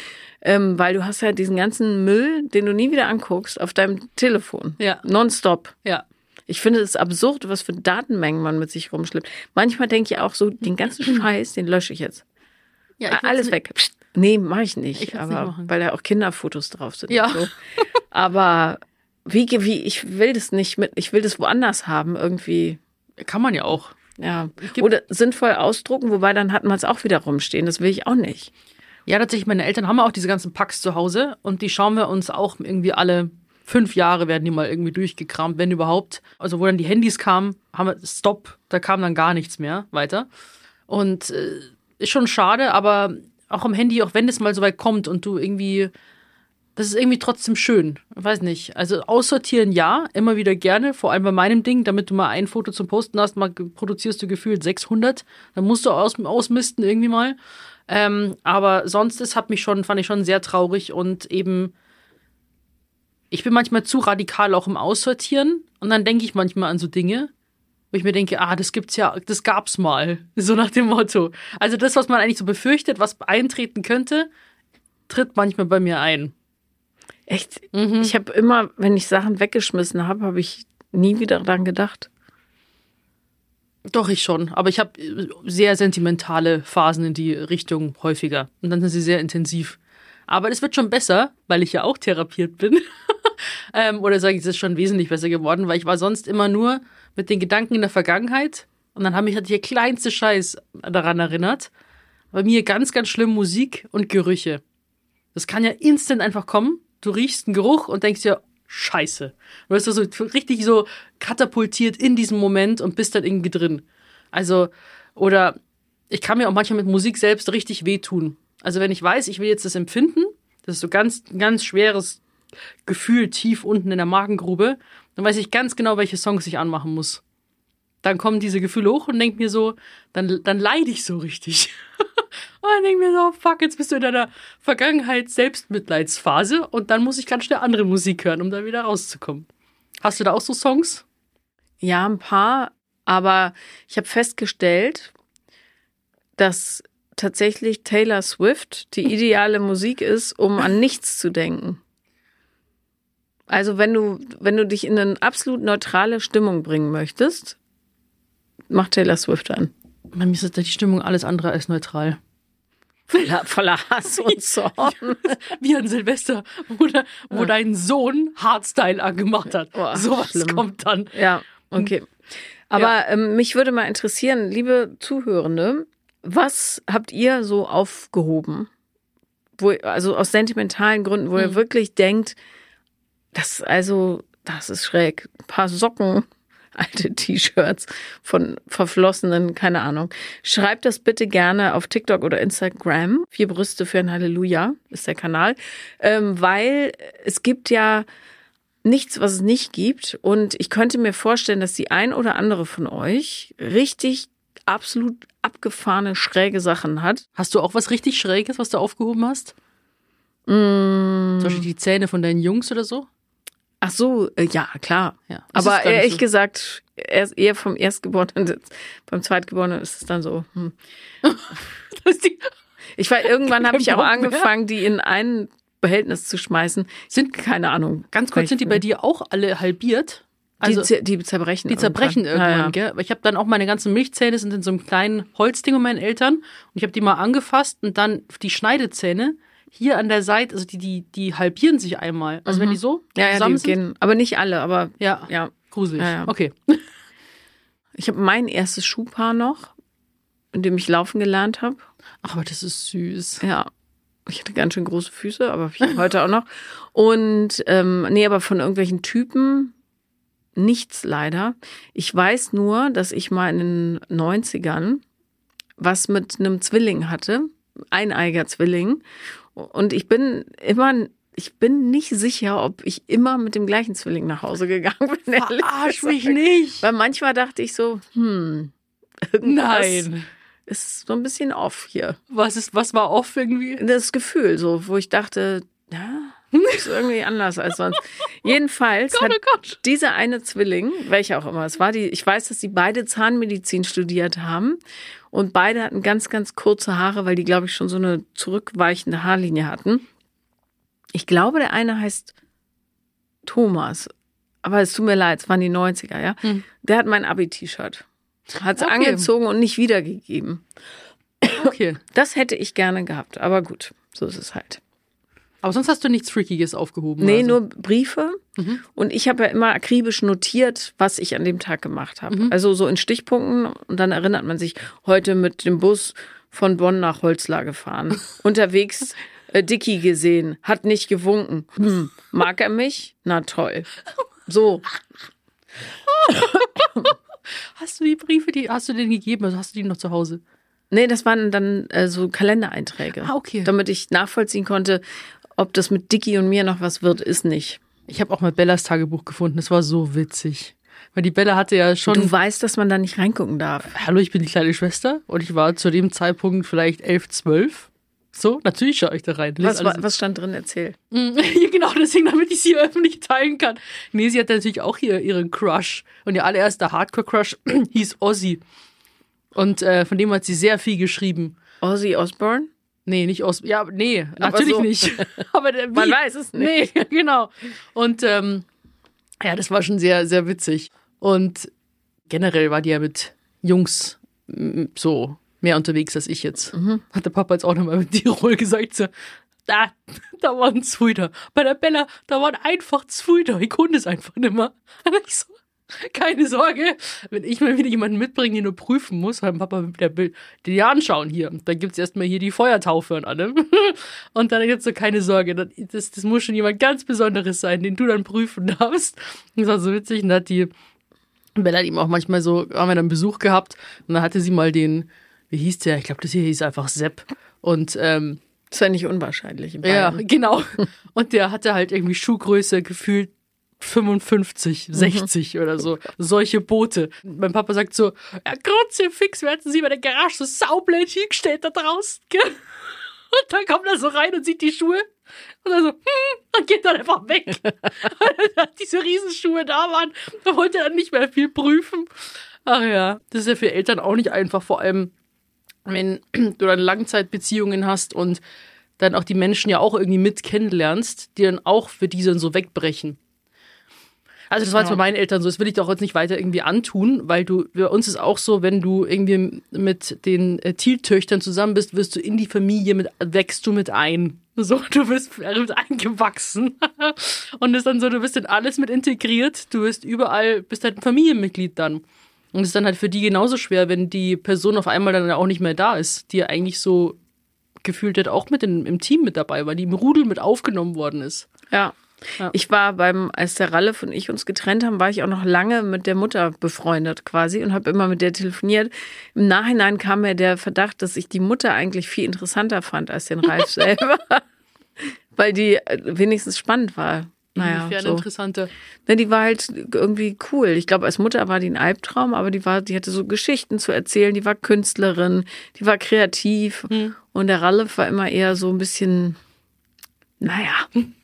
ähm, weil du hast ja diesen ganzen Müll, den du nie wieder anguckst, auf deinem Telefon.
Ja.
Nonstop.
Ja.
Ich finde es absurd, was für Datenmengen man mit sich rumschleppt. Manchmal denke ich auch so, den ganzen Scheiß, den lösche ich jetzt.
ja will's
Alles
nicht-
weg. Psst. Nee, mache ich nicht.
Ich nicht
aber
machen.
weil da auch Kinderfotos drauf sind.
Ja.
So. Aber wie, wie, ich will das nicht mit, ich will das woanders haben, irgendwie.
Kann man ja auch.
Ja. Oder sinnvoll ausdrucken, wobei dann hat man es auch wieder rumstehen. Das will ich auch nicht.
Ja, tatsächlich, meine Eltern haben auch diese ganzen Packs zu Hause und die schauen wir uns auch irgendwie alle fünf Jahre werden die mal irgendwie durchgekramt, wenn überhaupt. Also wo dann die Handys kamen, haben wir Stopp, da kam dann gar nichts mehr weiter. Und äh, ist schon schade, aber auch am Handy, auch wenn es mal so weit kommt und du irgendwie, das ist irgendwie trotzdem schön. Ich weiß nicht. Also aussortieren ja, immer wieder gerne, vor allem bei meinem Ding, damit du mal ein Foto zum Posten hast, mal produzierst du gefühlt 600, dann musst du aus, ausmisten irgendwie mal. Ähm, aber sonst, es hat mich schon, fand ich schon sehr traurig und eben, ich bin manchmal zu radikal auch im Aussortieren und dann denke ich manchmal an so Dinge, wo ich mir denke, ah, das gibt's ja, das gab's mal. So nach dem Motto. Also das, was man eigentlich so befürchtet, was eintreten könnte, tritt manchmal bei mir ein.
Echt?
Mhm.
Ich habe immer, wenn ich Sachen weggeschmissen habe, habe ich nie wieder dran gedacht.
Doch, ich schon. Aber ich habe sehr sentimentale Phasen in die Richtung häufiger. Und dann sind sie sehr intensiv. Aber das wird schon besser, weil ich ja auch therapiert bin. ähm, oder sage ich, es ist schon wesentlich besser geworden, weil ich war sonst immer nur mit den Gedanken in der Vergangenheit. Und dann hat mich hat der kleinste Scheiß daran erinnert. Bei mir ganz, ganz schlimm Musik und Gerüche. Das kann ja instant einfach kommen. Du riechst einen Geruch und denkst dir, Scheiße. Du wirst so richtig so katapultiert in diesem Moment und bist dann irgendwie drin. Also, oder ich kann mir auch manchmal mit Musik selbst richtig wehtun. Also, wenn ich weiß, ich will jetzt das empfinden, das ist so ganz, ganz schweres Gefühl tief unten in der Magengrube, dann weiß ich ganz genau, welche Songs ich anmachen muss. Dann kommen diese Gefühle hoch und denk mir so, dann, dann leide ich so richtig. und dann denk mir so, fuck, jetzt bist du in deiner Vergangenheit-Selbstmitleidsphase und dann muss ich ganz schnell andere Musik hören, um da wieder rauszukommen. Hast du da auch so Songs?
Ja, ein paar, aber ich habe festgestellt, dass tatsächlich Taylor Swift die ideale Musik ist, um an nichts zu denken. Also wenn du, wenn du dich in eine absolut neutrale Stimmung bringen möchtest, mach Taylor Swift an.
Bei mir ist die Stimmung alles andere als neutral.
Voller, voller Hass und Zorn.
Wie an Silvester, wo, da, wo dein Sohn Hardstyle angemacht hat.
Oh,
Sowas
schlimm.
kommt dann.
Ja, okay. Aber ähm, mich würde mal interessieren, liebe Zuhörende, was habt ihr so aufgehoben? Wo, also aus sentimentalen Gründen, wo ihr wirklich denkt, das also, das ist schräg. Ein paar Socken, alte T-Shirts von verflossenen, keine Ahnung. Schreibt das bitte gerne auf TikTok oder Instagram. Vier Brüste für ein Halleluja ist der Kanal. Ähm, weil es gibt ja nichts, was es nicht gibt. Und ich könnte mir vorstellen, dass die ein oder andere von euch richtig absolut abgefahrene, schräge Sachen hat.
Hast du auch was richtig Schräges, was du aufgehoben hast?
Mm,
Zum Beispiel die Zähne von deinen Jungs oder so?
Ach so, äh, ja, klar.
Ja. Das
Aber ehrlich
so.
gesagt, eher vom Erstgeborenen, beim Zweitgeborenen ist es dann so. Hm. Ich war irgendwann habe ich auch angefangen, die in ein Behältnis zu schmeißen.
Sind
Keine Ahnung.
ganz kurz, sind die bei dir auch alle halbiert? Also
die, die zerbrechen.
die zerbrechen
irgendwann.
irgendwann,
Ja, ja.
gell? Ich habe dann auch meine ganzen Milchzähne sind in so einem kleinen Holzding von meinen Eltern und ich habe die mal angefasst und dann die Schneidezähne hier an der Seite, also die die die halbieren sich einmal. Also wenn die so
Ja, ja,
zusammen
die
sind,
gehen, aber nicht alle, aber
ja,
ja.
gruselig.
Ja, ja.
Okay.
Ich habe mein erstes Schuhpaar noch, in dem ich laufen gelernt habe.
Ach, aber das ist süß.
Ja. Ich hatte ganz schön große Füße, aber ich heute auch noch. Und ähm, nee, aber von irgendwelchen Typen nichts leider. Ich weiß nur, dass ich mal in den 90ern was mit einem Zwilling hatte, eineiger Zwilling. Und ich bin immer, ich bin nicht sicher, ob ich immer mit dem gleichen Zwilling nach Hause gegangen bin.
Verarsch mich nicht.
Weil manchmal dachte ich so, hm,
Nein.
ist so ein bisschen off hier.
Was ist was war off irgendwie?
Das Gefühl, so, wo ich dachte, ja, ist irgendwie anders als sonst. Jedenfalls
Gott,
hat
oh
dieser eine Zwilling, welcher auch immer es war, die, ich weiß, dass die beide Zahnmedizin studiert haben und beide hatten ganz, ganz kurze Haare, weil die, glaube ich, schon so eine zurückweichende Haarlinie hatten. Ich glaube, der eine heißt Thomas. Aber es tut mir leid, es waren die 90er, ja.
Hm.
Der hat mein Abi-T-Shirt. Hat es
Okay.
angezogen und nicht wiedergegeben.
Okay.
Das hätte ich gerne gehabt, aber gut, so ist es halt.
Aber sonst hast du nichts Freakiges aufgehoben.
Nee,
also.
nur Briefe.
Mhm.
Und ich habe ja immer akribisch notiert, was ich an dem Tag gemacht habe.
Mhm.
Also so in Stichpunkten und dann erinnert man sich, heute mit dem Bus von Bonn nach Holzlar gefahren. Unterwegs äh, Dicky gesehen, hat nicht gewunken. Hm, mag er mich? Na toll. So,
Hast du die Briefe, die hast du denen gegeben? Also hast du die noch zu Hause?
nee, das waren dann äh, so Kalendereinträge.
Ah, okay.
Damit ich nachvollziehen konnte, ob das mit Dicky und mir noch was wird, ist nicht.
Ich habe auch mal Bellas Tagebuch gefunden. Das war so witzig. Weil die Bella hatte ja schon.
Du weißt, dass man da nicht reingucken darf.
Hallo, ich bin die kleine Schwester und ich war zu dem Zeitpunkt vielleicht elf, zwölf. So, natürlich schaue ich da rein.
Was,
alles-
was stand drin? Erzähl.
Mm, genau, deswegen, damit ich sie öffentlich teilen kann. Nee, sie hatte natürlich auch hier ihren Crush. Und ihr allererster Hardcore-Crush hieß Ozzy. Und äh, von dem hat sie sehr viel geschrieben.
Ozzy Osbourne?
Nee, nicht aus. Ja, nee,
Aber
natürlich
so.
nicht. Aber wie?
Man weiß es nicht.
Nee, genau. Und ähm, ja, das war schon sehr, sehr witzig. Und generell war die ja mit Jungs mm, so mehr unterwegs als ich jetzt.
Mhm.
Hat der Papa jetzt auch nochmal mit Tirol gesagt, so, da, da waren Zwider. Bei der Bella, da waren einfach Zwider. Ich konnte es einfach nicht mehr. Und ich so, keine Sorge, wenn ich mal wieder jemanden mitbringe, den nur prüfen muss, weil Papa der Bild, den ja anschauen hier. Dann gibt's erstmal hier die Feuertaufe und allem. Und dann gibt's so keine Sorge. Das, das, muss schon jemand ganz Besonderes sein, den du dann prüfen darfst. Das war so witzig. Und da hat die Bella hat ihm auch manchmal so, haben wir dann Besuch gehabt und dann hatte sie mal den, wie hieß der? Ich glaube, das hier hieß einfach Sepp. Und ähm,
Das wäre nicht unwahrscheinlich. in
ja, genau. Und der hatte halt irgendwie Schuhgröße gefühlt 55,
Mhm.
60 oder so. Solche Boote. Mein Papa sagt so, ja, Kruzifix, wir hatten sie bei der Garage so saublöd hingestellt da draußen. gell? Und dann kommt er so rein und sieht die Schuhe. Und dann so, hm, und geht dann einfach weg. Diese Riesenschuhe da waren. Da wollte er dann nicht mehr viel prüfen. Ach ja, das ist ja für Eltern auch nicht einfach, vor allem wenn du dann Langzeitbeziehungen hast und dann auch die Menschen ja auch irgendwie mit kennenlernst, die dann auch für die dann so wegbrechen. Also das war jetzt
Ja.
bei meinen Eltern so, das will ich doch jetzt nicht weiter irgendwie antun, weil du, bei uns ist auch so, wenn du irgendwie mit den äh, Thiel-Töchtern zusammen bist, wirst du in die Familie mit, wächst du mit ein. So, du wirst mit eingewachsen. Und es ist dann so, du bist in alles mit integriert, du wirst überall, bist halt ein Familienmitglied dann. Und es ist dann halt für die genauso schwer, wenn die Person auf einmal dann auch nicht mehr da ist, die ja eigentlich so gefühlt hat, auch mit in, im Team mit dabei war, die im Rudel mit aufgenommen worden ist.
Ja.
Ja.
Ich war beim, als der Ralf und ich uns getrennt haben, war ich auch noch lange mit der Mutter befreundet quasi und habe immer mit der telefoniert. Im Nachhinein kam mir der Verdacht, dass ich die Mutter eigentlich viel interessanter fand als den Ralf selber, weil die äh, wenigstens spannend war. naja,
Inwiefern
so.
interessanter.
Ne, die war halt irgendwie cool. Ich glaube, als Mutter war die ein Albtraum, aber die war, die hatte so Geschichten zu erzählen, die war Künstlerin, die war kreativ.
Hm.
Und der Ralf war immer eher so ein bisschen, naja.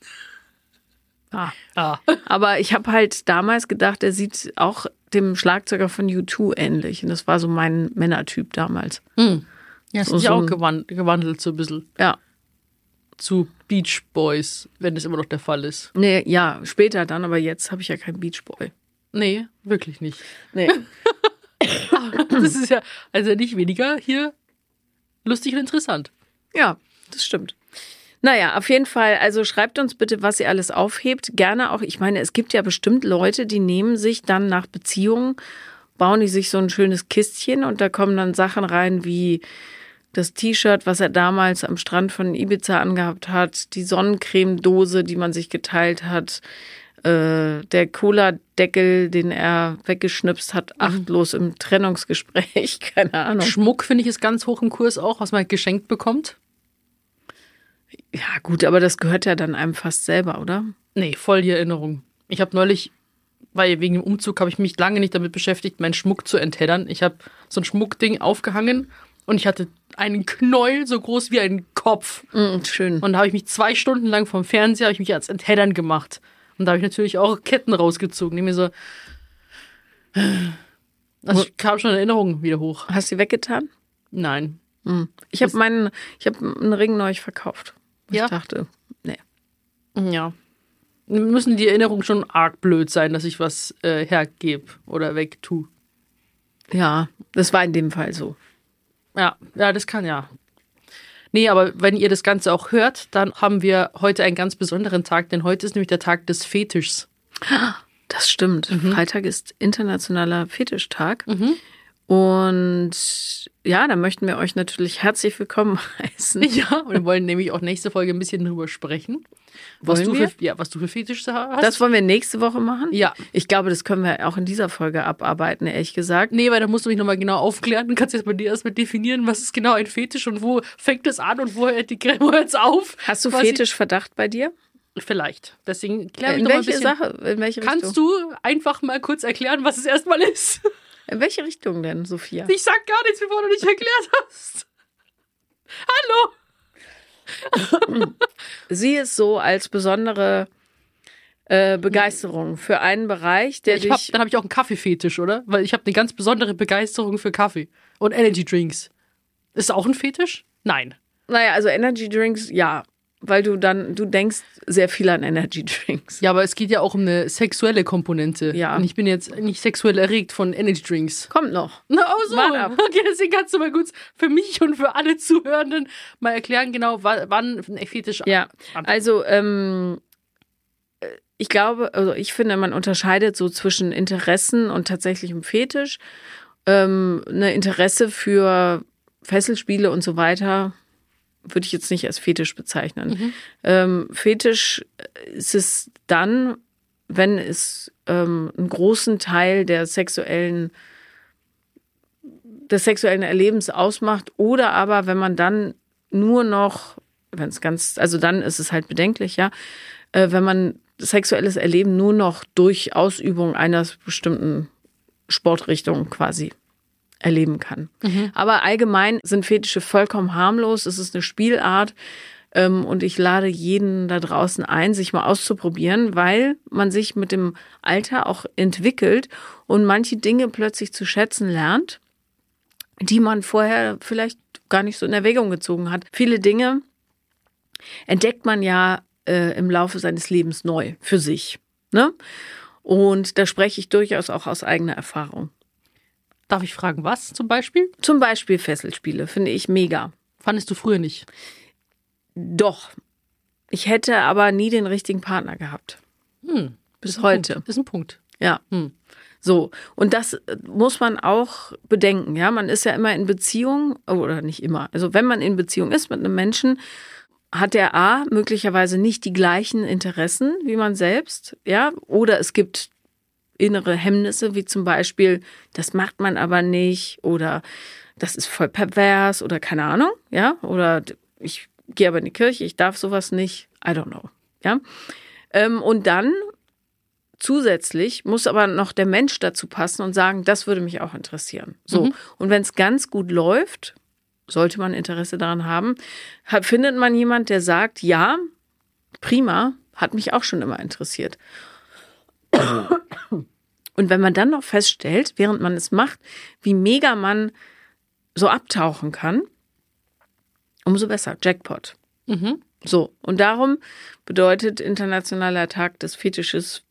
Ah.
Ah.
Aber ich habe halt damals gedacht, er sieht auch dem Schlagzeuger von U2 ähnlich. Und das war so mein Männertyp damals.
Ja, es
So-
ist
so
ja auch
ein-
gewandelt, so ein bisschen
Ja.
zu Beach Boys, wenn es immer noch der Fall ist.
Nee, ja, später dann, aber jetzt habe ich ja keinen Beachboy.
Nee, wirklich nicht.
Nee.
Das ist ja also nicht weniger hier lustig und interessant.
Ja, das stimmt. Naja, auf jeden Fall, also schreibt uns bitte, was ihr alles aufhebt. Gerne auch, ich meine, es gibt ja bestimmt Leute, die nehmen sich dann nach Beziehungen, bauen die sich so ein schönes Kistchen und da kommen dann Sachen rein wie das T-Shirt, was er damals am Strand von Ibiza angehabt hat, die Sonnencremedose, die man sich geteilt hat, äh, der Cola-Deckel, den er weggeschnipst hat, achtlos im Trennungsgespräch, keine Ahnung.
Schmuck finde ich ist ganz hoch im Kurs auch, was man geschenkt bekommt.
Ja, gut, aber das gehört ja dann einem fast selber, oder?
Nee, voll die Erinnerung. Ich habe neulich, weil wegen dem Umzug habe ich mich lange nicht damit beschäftigt, meinen Schmuck zu entheddern. Ich habe so ein Schmuckding aufgehangen und ich hatte einen Knäuel so groß wie ein Kopf.
Mm, schön.
Und da habe ich mich zwei Stunden lang vom Fernseher, habe ich mich als Entheddern gemacht. Und da habe ich natürlich auch Ketten rausgezogen, die mir so. Also kam schon Erinnerungen wieder hoch.
Hast du die weggetan?
Nein.
Hm. Ich habe meinen, ich habe einen Ring neu verkauft. Ich
Ja?
dachte, nee.
Ja. Müssen die Erinnerungen schon arg blöd sein, dass ich was äh, hergebe oder wegtue.
Ja, das war in dem Fall so.
Ja, ja, das kann ja. Nee, aber wenn ihr das Ganze auch hört, dann haben wir heute einen ganz besonderen Tag, denn heute ist nämlich der Tag des Fetischs.
Das stimmt. Freitag ist internationaler Fetischtag. Und ja, da möchten wir euch natürlich herzlich willkommen heißen.
Ja, und wir wollen nämlich auch nächste Folge ein bisschen drüber sprechen. Was
Wollen
du
wir?
für, ja, was du für Fetische hast.
Das wollen wir nächste Woche machen?
Ja.
Ich glaube, das können wir auch in dieser Folge abarbeiten, ehrlich gesagt.
Nee, weil da musst du mich nochmal genau aufklären. Du kannst jetzt bei dir erstmal definieren, was ist genau ein Fetisch und wo fängt es an und wo hört die wo hört's auf.
Hast du Fetischverdacht bei dir?
Vielleicht. Deswegen klär mich
In welche. Sache? In welche
Kannst
Richtung?
du einfach mal kurz erklären, was es erstmal ist?
In welche Richtung denn, Sophia?
Ich sag gar nichts, bevor du nicht erklärt hast. Hallo.
Sieh es so als besondere äh, Begeisterung für einen Bereich, der
Ich hab,
dich.
dann habe ich auch einen Kaffeefetisch, oder? Weil ich habe eine ganz besondere Begeisterung für Kaffee und Energy Drinks. Ist auch ein Fetisch? Nein.
Naja, also Energy Drinks, ja. Weil du dann, du denkst sehr viel an Energy Drinks.
Ja, aber es geht ja auch um eine sexuelle Komponente.
Ja.
Und ich bin jetzt nicht sexuell erregt von Energy Drinks.
Kommt noch.
Na, oh so.
Warte ab.
Okay, deswegen kannst du mal gut für mich und für alle Zuhörenden mal erklären, genau, wa- wann ein Fetisch
Ja, also ähm, äh, ich glaube, also ich finde, man unterscheidet so zwischen Interessen und tatsächlichem Fetisch. Ähm, eine Interesse für Fesselspiele und so weiter würde ich jetzt nicht als Fetisch bezeichnen. Ähm, Fetisch ist es dann, wenn es ähm, einen großen Teil der sexuellen des sexuellen Erlebens ausmacht oder aber wenn man dann nur noch, wenn es ganz, also dann ist es halt bedenklich, ja, äh, wenn man sexuelles Erleben nur noch durch Ausübung einer bestimmten Sportrichtung quasi erleben kann. Aber allgemein sind Fetische vollkommen harmlos. Es ist eine Spielart. Ähm, und ich lade jeden da draußen ein, sich mal auszuprobieren, weil man sich mit dem Alter auch entwickelt und manche Dinge plötzlich zu schätzen lernt, die man vorher vielleicht gar nicht so in Erwägung gezogen hat. Viele Dinge entdeckt man ja äh, im Laufe seines Lebens neu für sich. Ne? Und da spreche ich durchaus auch aus eigener Erfahrung.
Darf ich fragen, was zum Beispiel?
Zum Beispiel Fesselspiele finde ich mega.
Fandest du früher nicht?
Doch. Ich hätte aber nie den richtigen Partner gehabt.
Hm.
Bis
Ist
heute.
Punkt. Ist ein Punkt.
Ja.
Hm.
So. Und das äh, muss man auch bedenken. Ja, man ist ja immer in Beziehung, oder nicht immer. Also wenn man in Beziehung ist mit einem Menschen, hat der A möglicherweise nicht die gleichen Interessen wie man selbst. Ja, oder es gibt innere Hemmnisse, wie zum Beispiel, das macht man aber nicht, oder das ist voll pervers, oder keine Ahnung. Ja, oder ich gehe aber in die Kirche, ich darf sowas nicht. I don't know. Ja. Ähm, und dann zusätzlich muss aber noch der Mensch dazu passen und sagen, das würde mich auch interessieren. So.
Mhm.
Und wenn es ganz gut läuft, sollte man Interesse daran haben, findet man jemand, der sagt, ja, prima, hat mich auch schon immer interessiert. Und wenn man dann noch feststellt, während man es macht, wie mega man so abtauchen kann, umso besser. Jackpot.
Mhm.
So, und darum bedeutet Internationaler Tag des Fetisches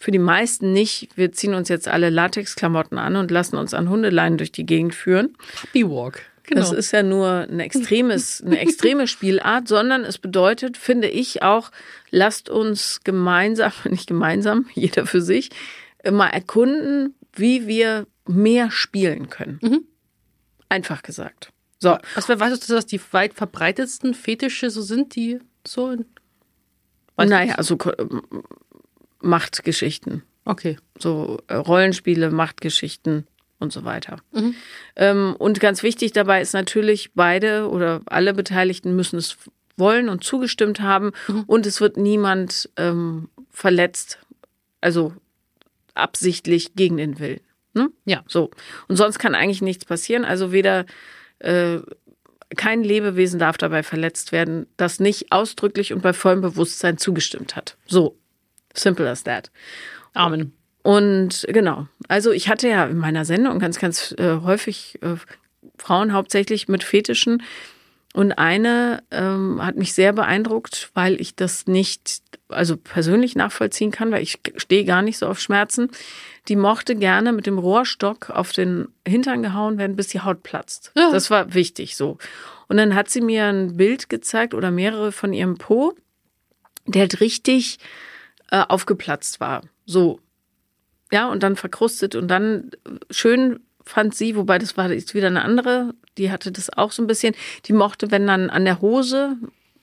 für die meisten nicht, wir ziehen uns jetzt alle Latexklamotten an und lassen uns an Hundeleinen durch die Gegend führen.
Puppy Walk. Genau.
Das ist ja nur ein extremes, eine extreme Spielart, sondern es bedeutet, finde ich auch, lasst uns gemeinsam, nicht gemeinsam, jeder für sich, mal erkunden, wie wir mehr spielen können.
Mhm.
Einfach gesagt. So,
Was wer weißt du, dass die weit verbreitetsten Fetische so sind, die so
naja, also ähm, Machtgeschichten.
Okay.
so äh, Rollenspiele, Machtgeschichten und so weiter.
Mhm.
Ähm, und ganz wichtig dabei ist natürlich, beide oder alle Beteiligten müssen es wollen und zugestimmt haben
Mhm.
und es wird niemand ähm, verletzt, also absichtlich gegen den Willen. Ne?
Ja.
So. Und sonst kann eigentlich nichts passieren. Also weder äh, kein Lebewesen darf dabei verletzt werden, das nicht ausdrücklich und bei vollem Bewusstsein zugestimmt hat. So. Simple as that.
Amen.
Und genau, also ich hatte ja in meiner Sendung ganz, ganz äh, häufig äh, Frauen hauptsächlich mit Fetischen. Und eine ähm, hat mich sehr beeindruckt, weil ich das nicht, also persönlich nachvollziehen kann, weil ich stehe gar nicht so auf Schmerzen. Die mochte gerne mit dem Rohrstock auf den Hintern gehauen werden, bis die Haut platzt.
Ja.
Das war wichtig so. Und dann hat sie mir ein Bild gezeigt oder mehrere von ihrem Po, der halt richtig äh, aufgeplatzt war. So. Ja, und dann verkrustet und dann äh, schön fand sie, wobei das war jetzt wieder eine andere, die hatte das auch so ein bisschen, die mochte, wenn dann an der Hose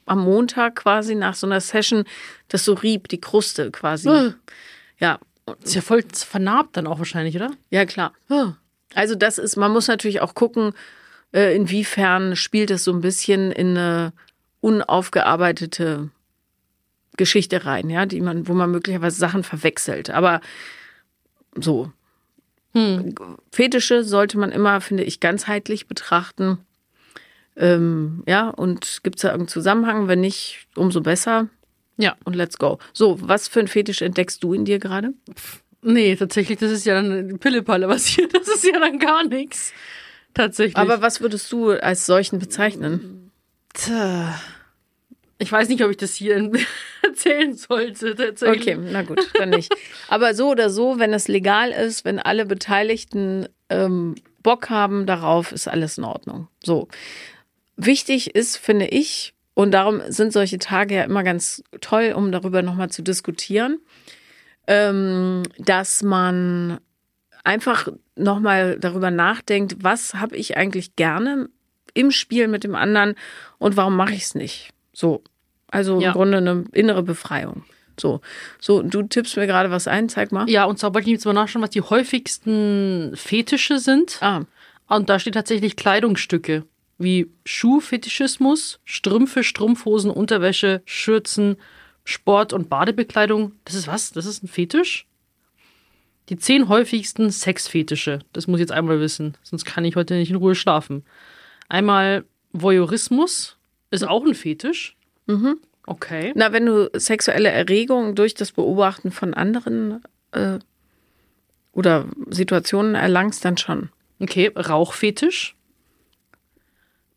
am Montag quasi nach so einer Session das so rieb, die Kruste quasi.
Äh.
Ja,
Ist ja voll vernarbt dann auch wahrscheinlich, oder?
ja klar.
Ja.
Also das ist, man muss natürlich auch gucken, äh, inwiefern spielt es so ein bisschen in eine unaufgearbeitete Geschichte rein, ja, die man, wo man möglicherweise Sachen verwechselt. Aber so.
Hm.
Fetische sollte man immer, finde ich, ganzheitlich betrachten. Ähm, ja, und gibt es da irgendeinen Zusammenhang? Wenn nicht, umso besser.
Ja.
Und let's go. So, was für ein Fetisch entdeckst du in dir gerade?
Nee, tatsächlich, das ist ja dann Pillepalle, was hier, das ist ja dann gar nichts. Tatsächlich.
Aber was würdest du als solchen bezeichnen?
Tja. Ich weiß nicht, ob ich das hier erzählen sollte, tatsächlich.
Okay, na gut, dann nicht. Aber so oder so, wenn es legal ist, wenn alle Beteiligten ähm, Bock haben darauf, ist alles in Ordnung. So. Wichtig ist, finde ich, und darum sind solche Tage ja immer ganz toll, um darüber nochmal zu diskutieren, ähm, dass man einfach nochmal darüber nachdenkt, was habe ich eigentlich gerne im Spiel mit dem anderen und warum mache ich es nicht? So. Also
Ja.
im Grunde eine innere Befreiung. So. So, du tippst mir gerade was ein, zeig mal.
Ja, und zwar wollte ich jetzt mal nachschauen, was die häufigsten Fetische sind.
Ah,
Und da steht tatsächlich Kleidungsstücke wie Schuhfetischismus, Strümpfe, Strumpfhosen, Unterwäsche, Schürzen, Sport- und Badebekleidung. Das ist was? Das ist ein Fetisch? Die zehn häufigsten Sexfetische. Das muss ich jetzt einmal wissen, sonst kann ich heute nicht in Ruhe schlafen. Einmal Voyeurismus ist auch ein Fetisch.
Mhm.
Okay.
Na, wenn du sexuelle Erregung durch das Beobachten von anderen äh, oder Situationen erlangst, dann schon.
Okay, Rauchfetisch.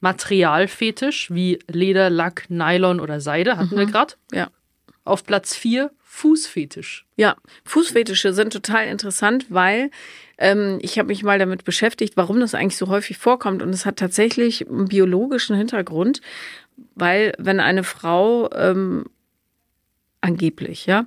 Materialfetisch wie Leder, Lack, Nylon oder Seide hatten wir gerade.
Ja.
Auf Platz 4 Fußfetisch.
Ja, Fußfetische sind total interessant, weil ähm, ich habe mich mal damit beschäftigt, warum das eigentlich so häufig vorkommt. Und es hat tatsächlich einen biologischen Hintergrund, weil wenn eine Frau ähm, angeblich, ja,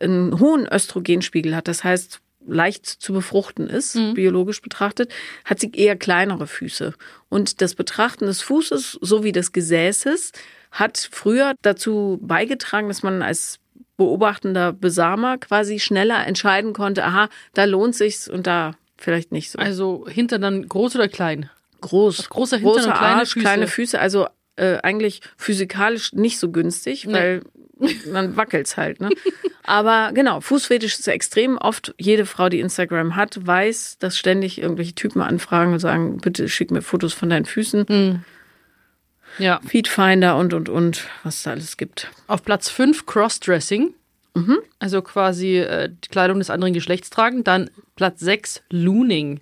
einen hohen Östrogenspiegel hat, das heißt leicht zu befruchten ist, biologisch betrachtet, hat sie eher kleinere Füße. Und das Betrachten des Fußes sowie des Gesäßes hat früher dazu beigetragen, dass man als beobachtender Besamer quasi schneller entscheiden konnte, aha, da lohnt sich's und da vielleicht nicht so.
Also hinter dann groß oder klein?
groß,
großer Hintern
großer
und kleine
Arsch,
Füße.
kleine Füße, also äh, eigentlich physikalisch nicht so günstig,
Nee.
weil dann wackelt's halt. Ne? Aber genau, Fußfetisch ist extrem oft. Jede Frau, die Instagram hat, weiß, dass ständig irgendwelche Typen anfragen und sagen, bitte schick mir Fotos von deinen Füßen.
Ja.
Feedfinder und, und, und, was es da alles gibt.
Auf Platz 5 Crossdressing. Also quasi äh, die Kleidung des anderen Geschlechts tragen. Dann Platz 6 Looning.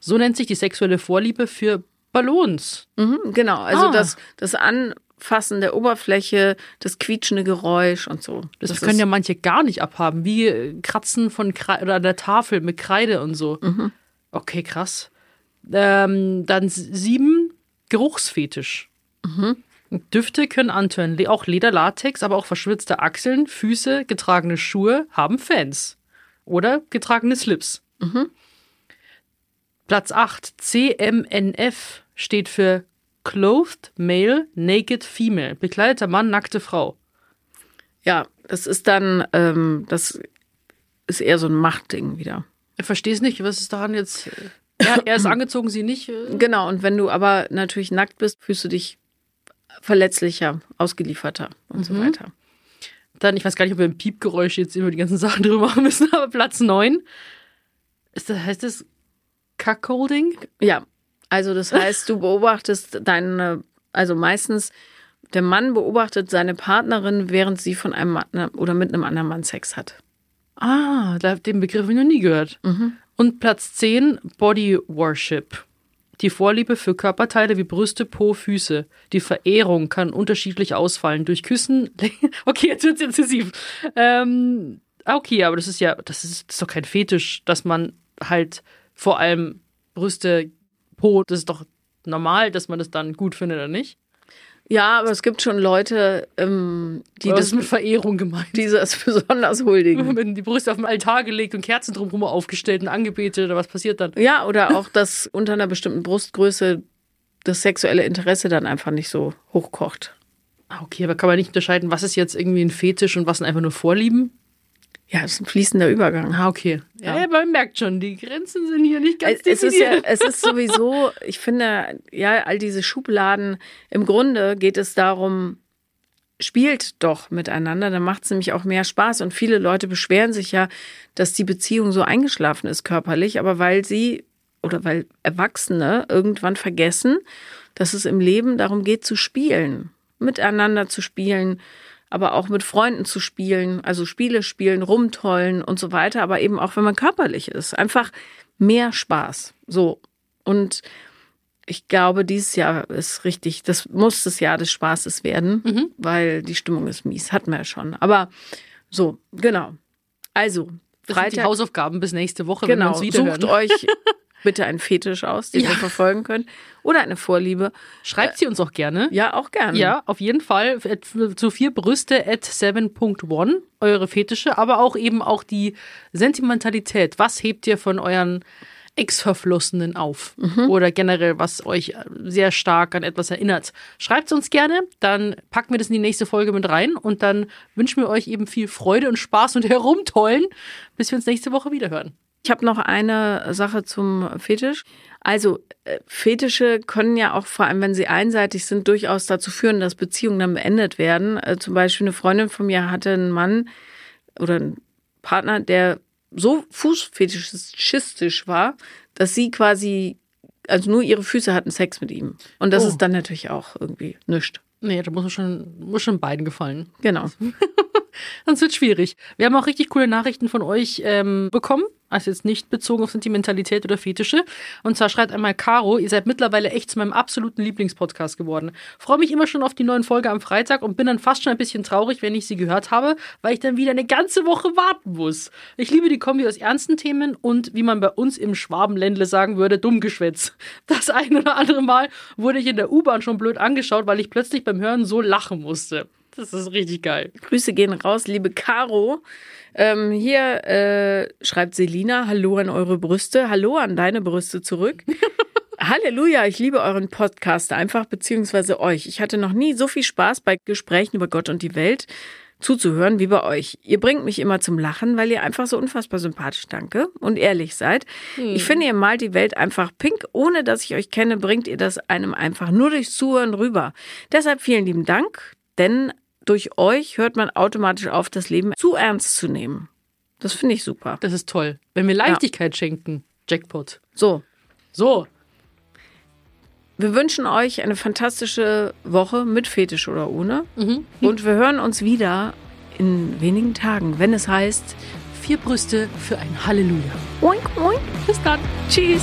So nennt sich die sexuelle Vorliebe für Ballons.
Mhm, genau, also
Ah.
das, das Anfassen der Oberfläche, das quietschende Geräusch und so.
Das, können ja manche gar nicht abhaben, wie äh, Kratzen von Kreide oder an der Tafel mit Kreide und so. Okay, krass. Ähm, dann sieben Geruchsfetisch. Düfte können antören. Auch Leder, Latex, aber auch verschwitzte Achseln, Füße, getragene Schuhe haben Fans. Oder getragene Slips. Platz 8. CMNF steht für Clothed Male Naked Female. Bekleideter Mann, nackte Frau.
Ja, das ist dann, ähm, das ist eher so ein Machtding wieder.
Ich verstehe es nicht. Was ist daran jetzt? Er, er ist angezogen, sie nicht. äh?
Genau, und wenn du aber natürlich nackt bist, fühlst du dich verletzlicher, ausgelieferter und so weiter.
Dann, ich weiß gar nicht, ob wir ein Piepgeräusch jetzt über die ganzen Sachen drüber machen müssen, aber Platz 9. Ist das, heißt das Cuckolding?
Ja, also das heißt, du beobachtest deine, also meistens der Mann beobachtet seine Partnerin, während sie von einem Mann oder mit einem anderen Mann Sex hat.
Ah, da, den Begriff habe ich noch nie gehört. Und Platz 10, Body Worship. Die Vorliebe für Körperteile wie Brüste, Po, Füße. Die Verehrung kann unterschiedlich ausfallen. Durch Küssen. Okay, jetzt wird's intensiv. Ähm, okay, aber das ist ja, das ist, das ist doch kein Fetisch, dass man halt vor allem Brüste, Po, das ist doch normal, dass man das dann gut findet oder nicht?
Ja, aber es gibt schon Leute, ähm, die das
ist mit Verehrung gemeint.
die das besonders huldigen.
Mit die Brüste auf den Altar gelegt und Kerzen drumherum aufgestellt und angebetet oder was passiert dann?
Ja, oder auch, dass unter einer bestimmten Brustgröße das sexuelle Interesse dann einfach nicht so hochkocht.
Ah, Okay, aber kann man nicht unterscheiden, was ist jetzt irgendwie ein Fetisch und was sind einfach nur Vorlieben?
Ja, es ist ein fließender Übergang.
Ah, okay. Ja,
Ja.
aber man merkt schon, die Grenzen sind hier nicht ganz
Es ist ja,
definiert.
es ist sowieso, ich finde, ja, all diese Schubladen, im Grunde geht es darum, spielt doch miteinander, dann macht es nämlich auch mehr Spaß. Und viele Leute beschweren sich ja, dass die Beziehung so eingeschlafen ist körperlich, aber weil sie oder weil Erwachsene irgendwann vergessen, dass es im Leben darum geht zu spielen, miteinander zu spielen, aber auch mit Freunden zu spielen, also Spiele spielen, rumtollen und so weiter, aber eben auch wenn man körperlich ist, einfach mehr Spaß. So und ich glaube, dieses Jahr ist richtig, das muss das Jahr des Spaßes werden, weil die Stimmung ist mies, hatten wir ja schon. Aber so, genau. Also,
Das sind die
Freitag,
Hausaufgaben bis nächste Woche, wenn wir
genau,
uns wiederhören.
sucht euch bitte einen Fetisch aus, den
Ja.
ihr verfolgen könnt. Oder eine Vorliebe.
Schreibt sie uns auch gerne.
Ja, auch gerne.
Ja, auf jeden Fall. Zu vier Brüste at 7.1, eure Fetische, aber auch eben auch die Sentimentalität. Was hebt ihr von euren Ex-Verflossenen auf? Oder generell, was euch sehr stark an etwas erinnert. Schreibt uns gerne, dann packen wir das in die nächste Folge mit rein und dann wünschen wir euch eben viel Freude und Spaß und Herumtollen, bis wir uns nächste Woche wieder hören.
Ich habe noch eine Sache zum Fetisch. Also äh, Fetische können ja auch, vor allem wenn sie einseitig sind, durchaus dazu führen, dass Beziehungen dann beendet werden. Äh, Zum Beispiel eine Freundin von mir hatte einen Mann oder einen Partner, der so fußfetischistisch war, dass sie quasi, also nur ihre Füße hatten Sex mit ihm. Und das
Oh.
ist dann natürlich auch irgendwie nischt.
Nee, da muss man schon, muss schon beiden gefallen.
Genau.
Sonst wird schwierig. Wir haben auch richtig coole Nachrichten von euch ähm, bekommen. Also jetzt nicht bezogen auf Sentimentalität oder Fetische. Und zwar schreibt einmal Caro, ihr seid mittlerweile echt zu meinem absoluten Lieblingspodcast geworden. Freue mich immer schon auf die neuen Folge am Freitag und bin dann fast schon ein bisschen traurig, wenn ich sie gehört habe, weil ich dann wieder eine ganze Woche warten muss. Ich liebe die Kombi aus ernsten Themen und, wie man bei uns im Schwabenländle sagen würde, Dummgeschwätz. Das ein oder andere Mal wurde ich in der U-Bahn schon blöd angeschaut, weil ich plötzlich beim Hören so lachen musste. Das ist richtig geil.
Grüße gehen raus, liebe Caro. Ähm, hier äh, schreibt Selina, hallo an eure Brüste, hallo an deine Brüste zurück. Halleluja, ich liebe euren Podcast einfach, beziehungsweise euch. Ich hatte noch nie so viel Spaß bei Gesprächen über Gott und die Welt zuzuhören wie bei euch. Ihr bringt mich immer zum Lachen, weil ihr einfach so unfassbar sympathisch, danke, und ehrlich seid. Ich finde, ihr malt die Welt einfach pink. Ohne dass ich euch kenne, bringt ihr das einem einfach nur durchs Zuhören rüber. Deshalb vielen lieben Dank, denn durch euch hört man automatisch auf, das Leben zu ernst zu nehmen. Das finde ich super.
Das ist toll. Wenn wir Leichtigkeit schenken, Jackpot.
So,
So,
wir wünschen euch eine fantastische Woche mit Fetisch oder ohne. Und wir hören uns wieder in wenigen Tagen, wenn es heißt
vier Brüste für ein Halleluja.
Oink, oink. Bis dann. Tschüss.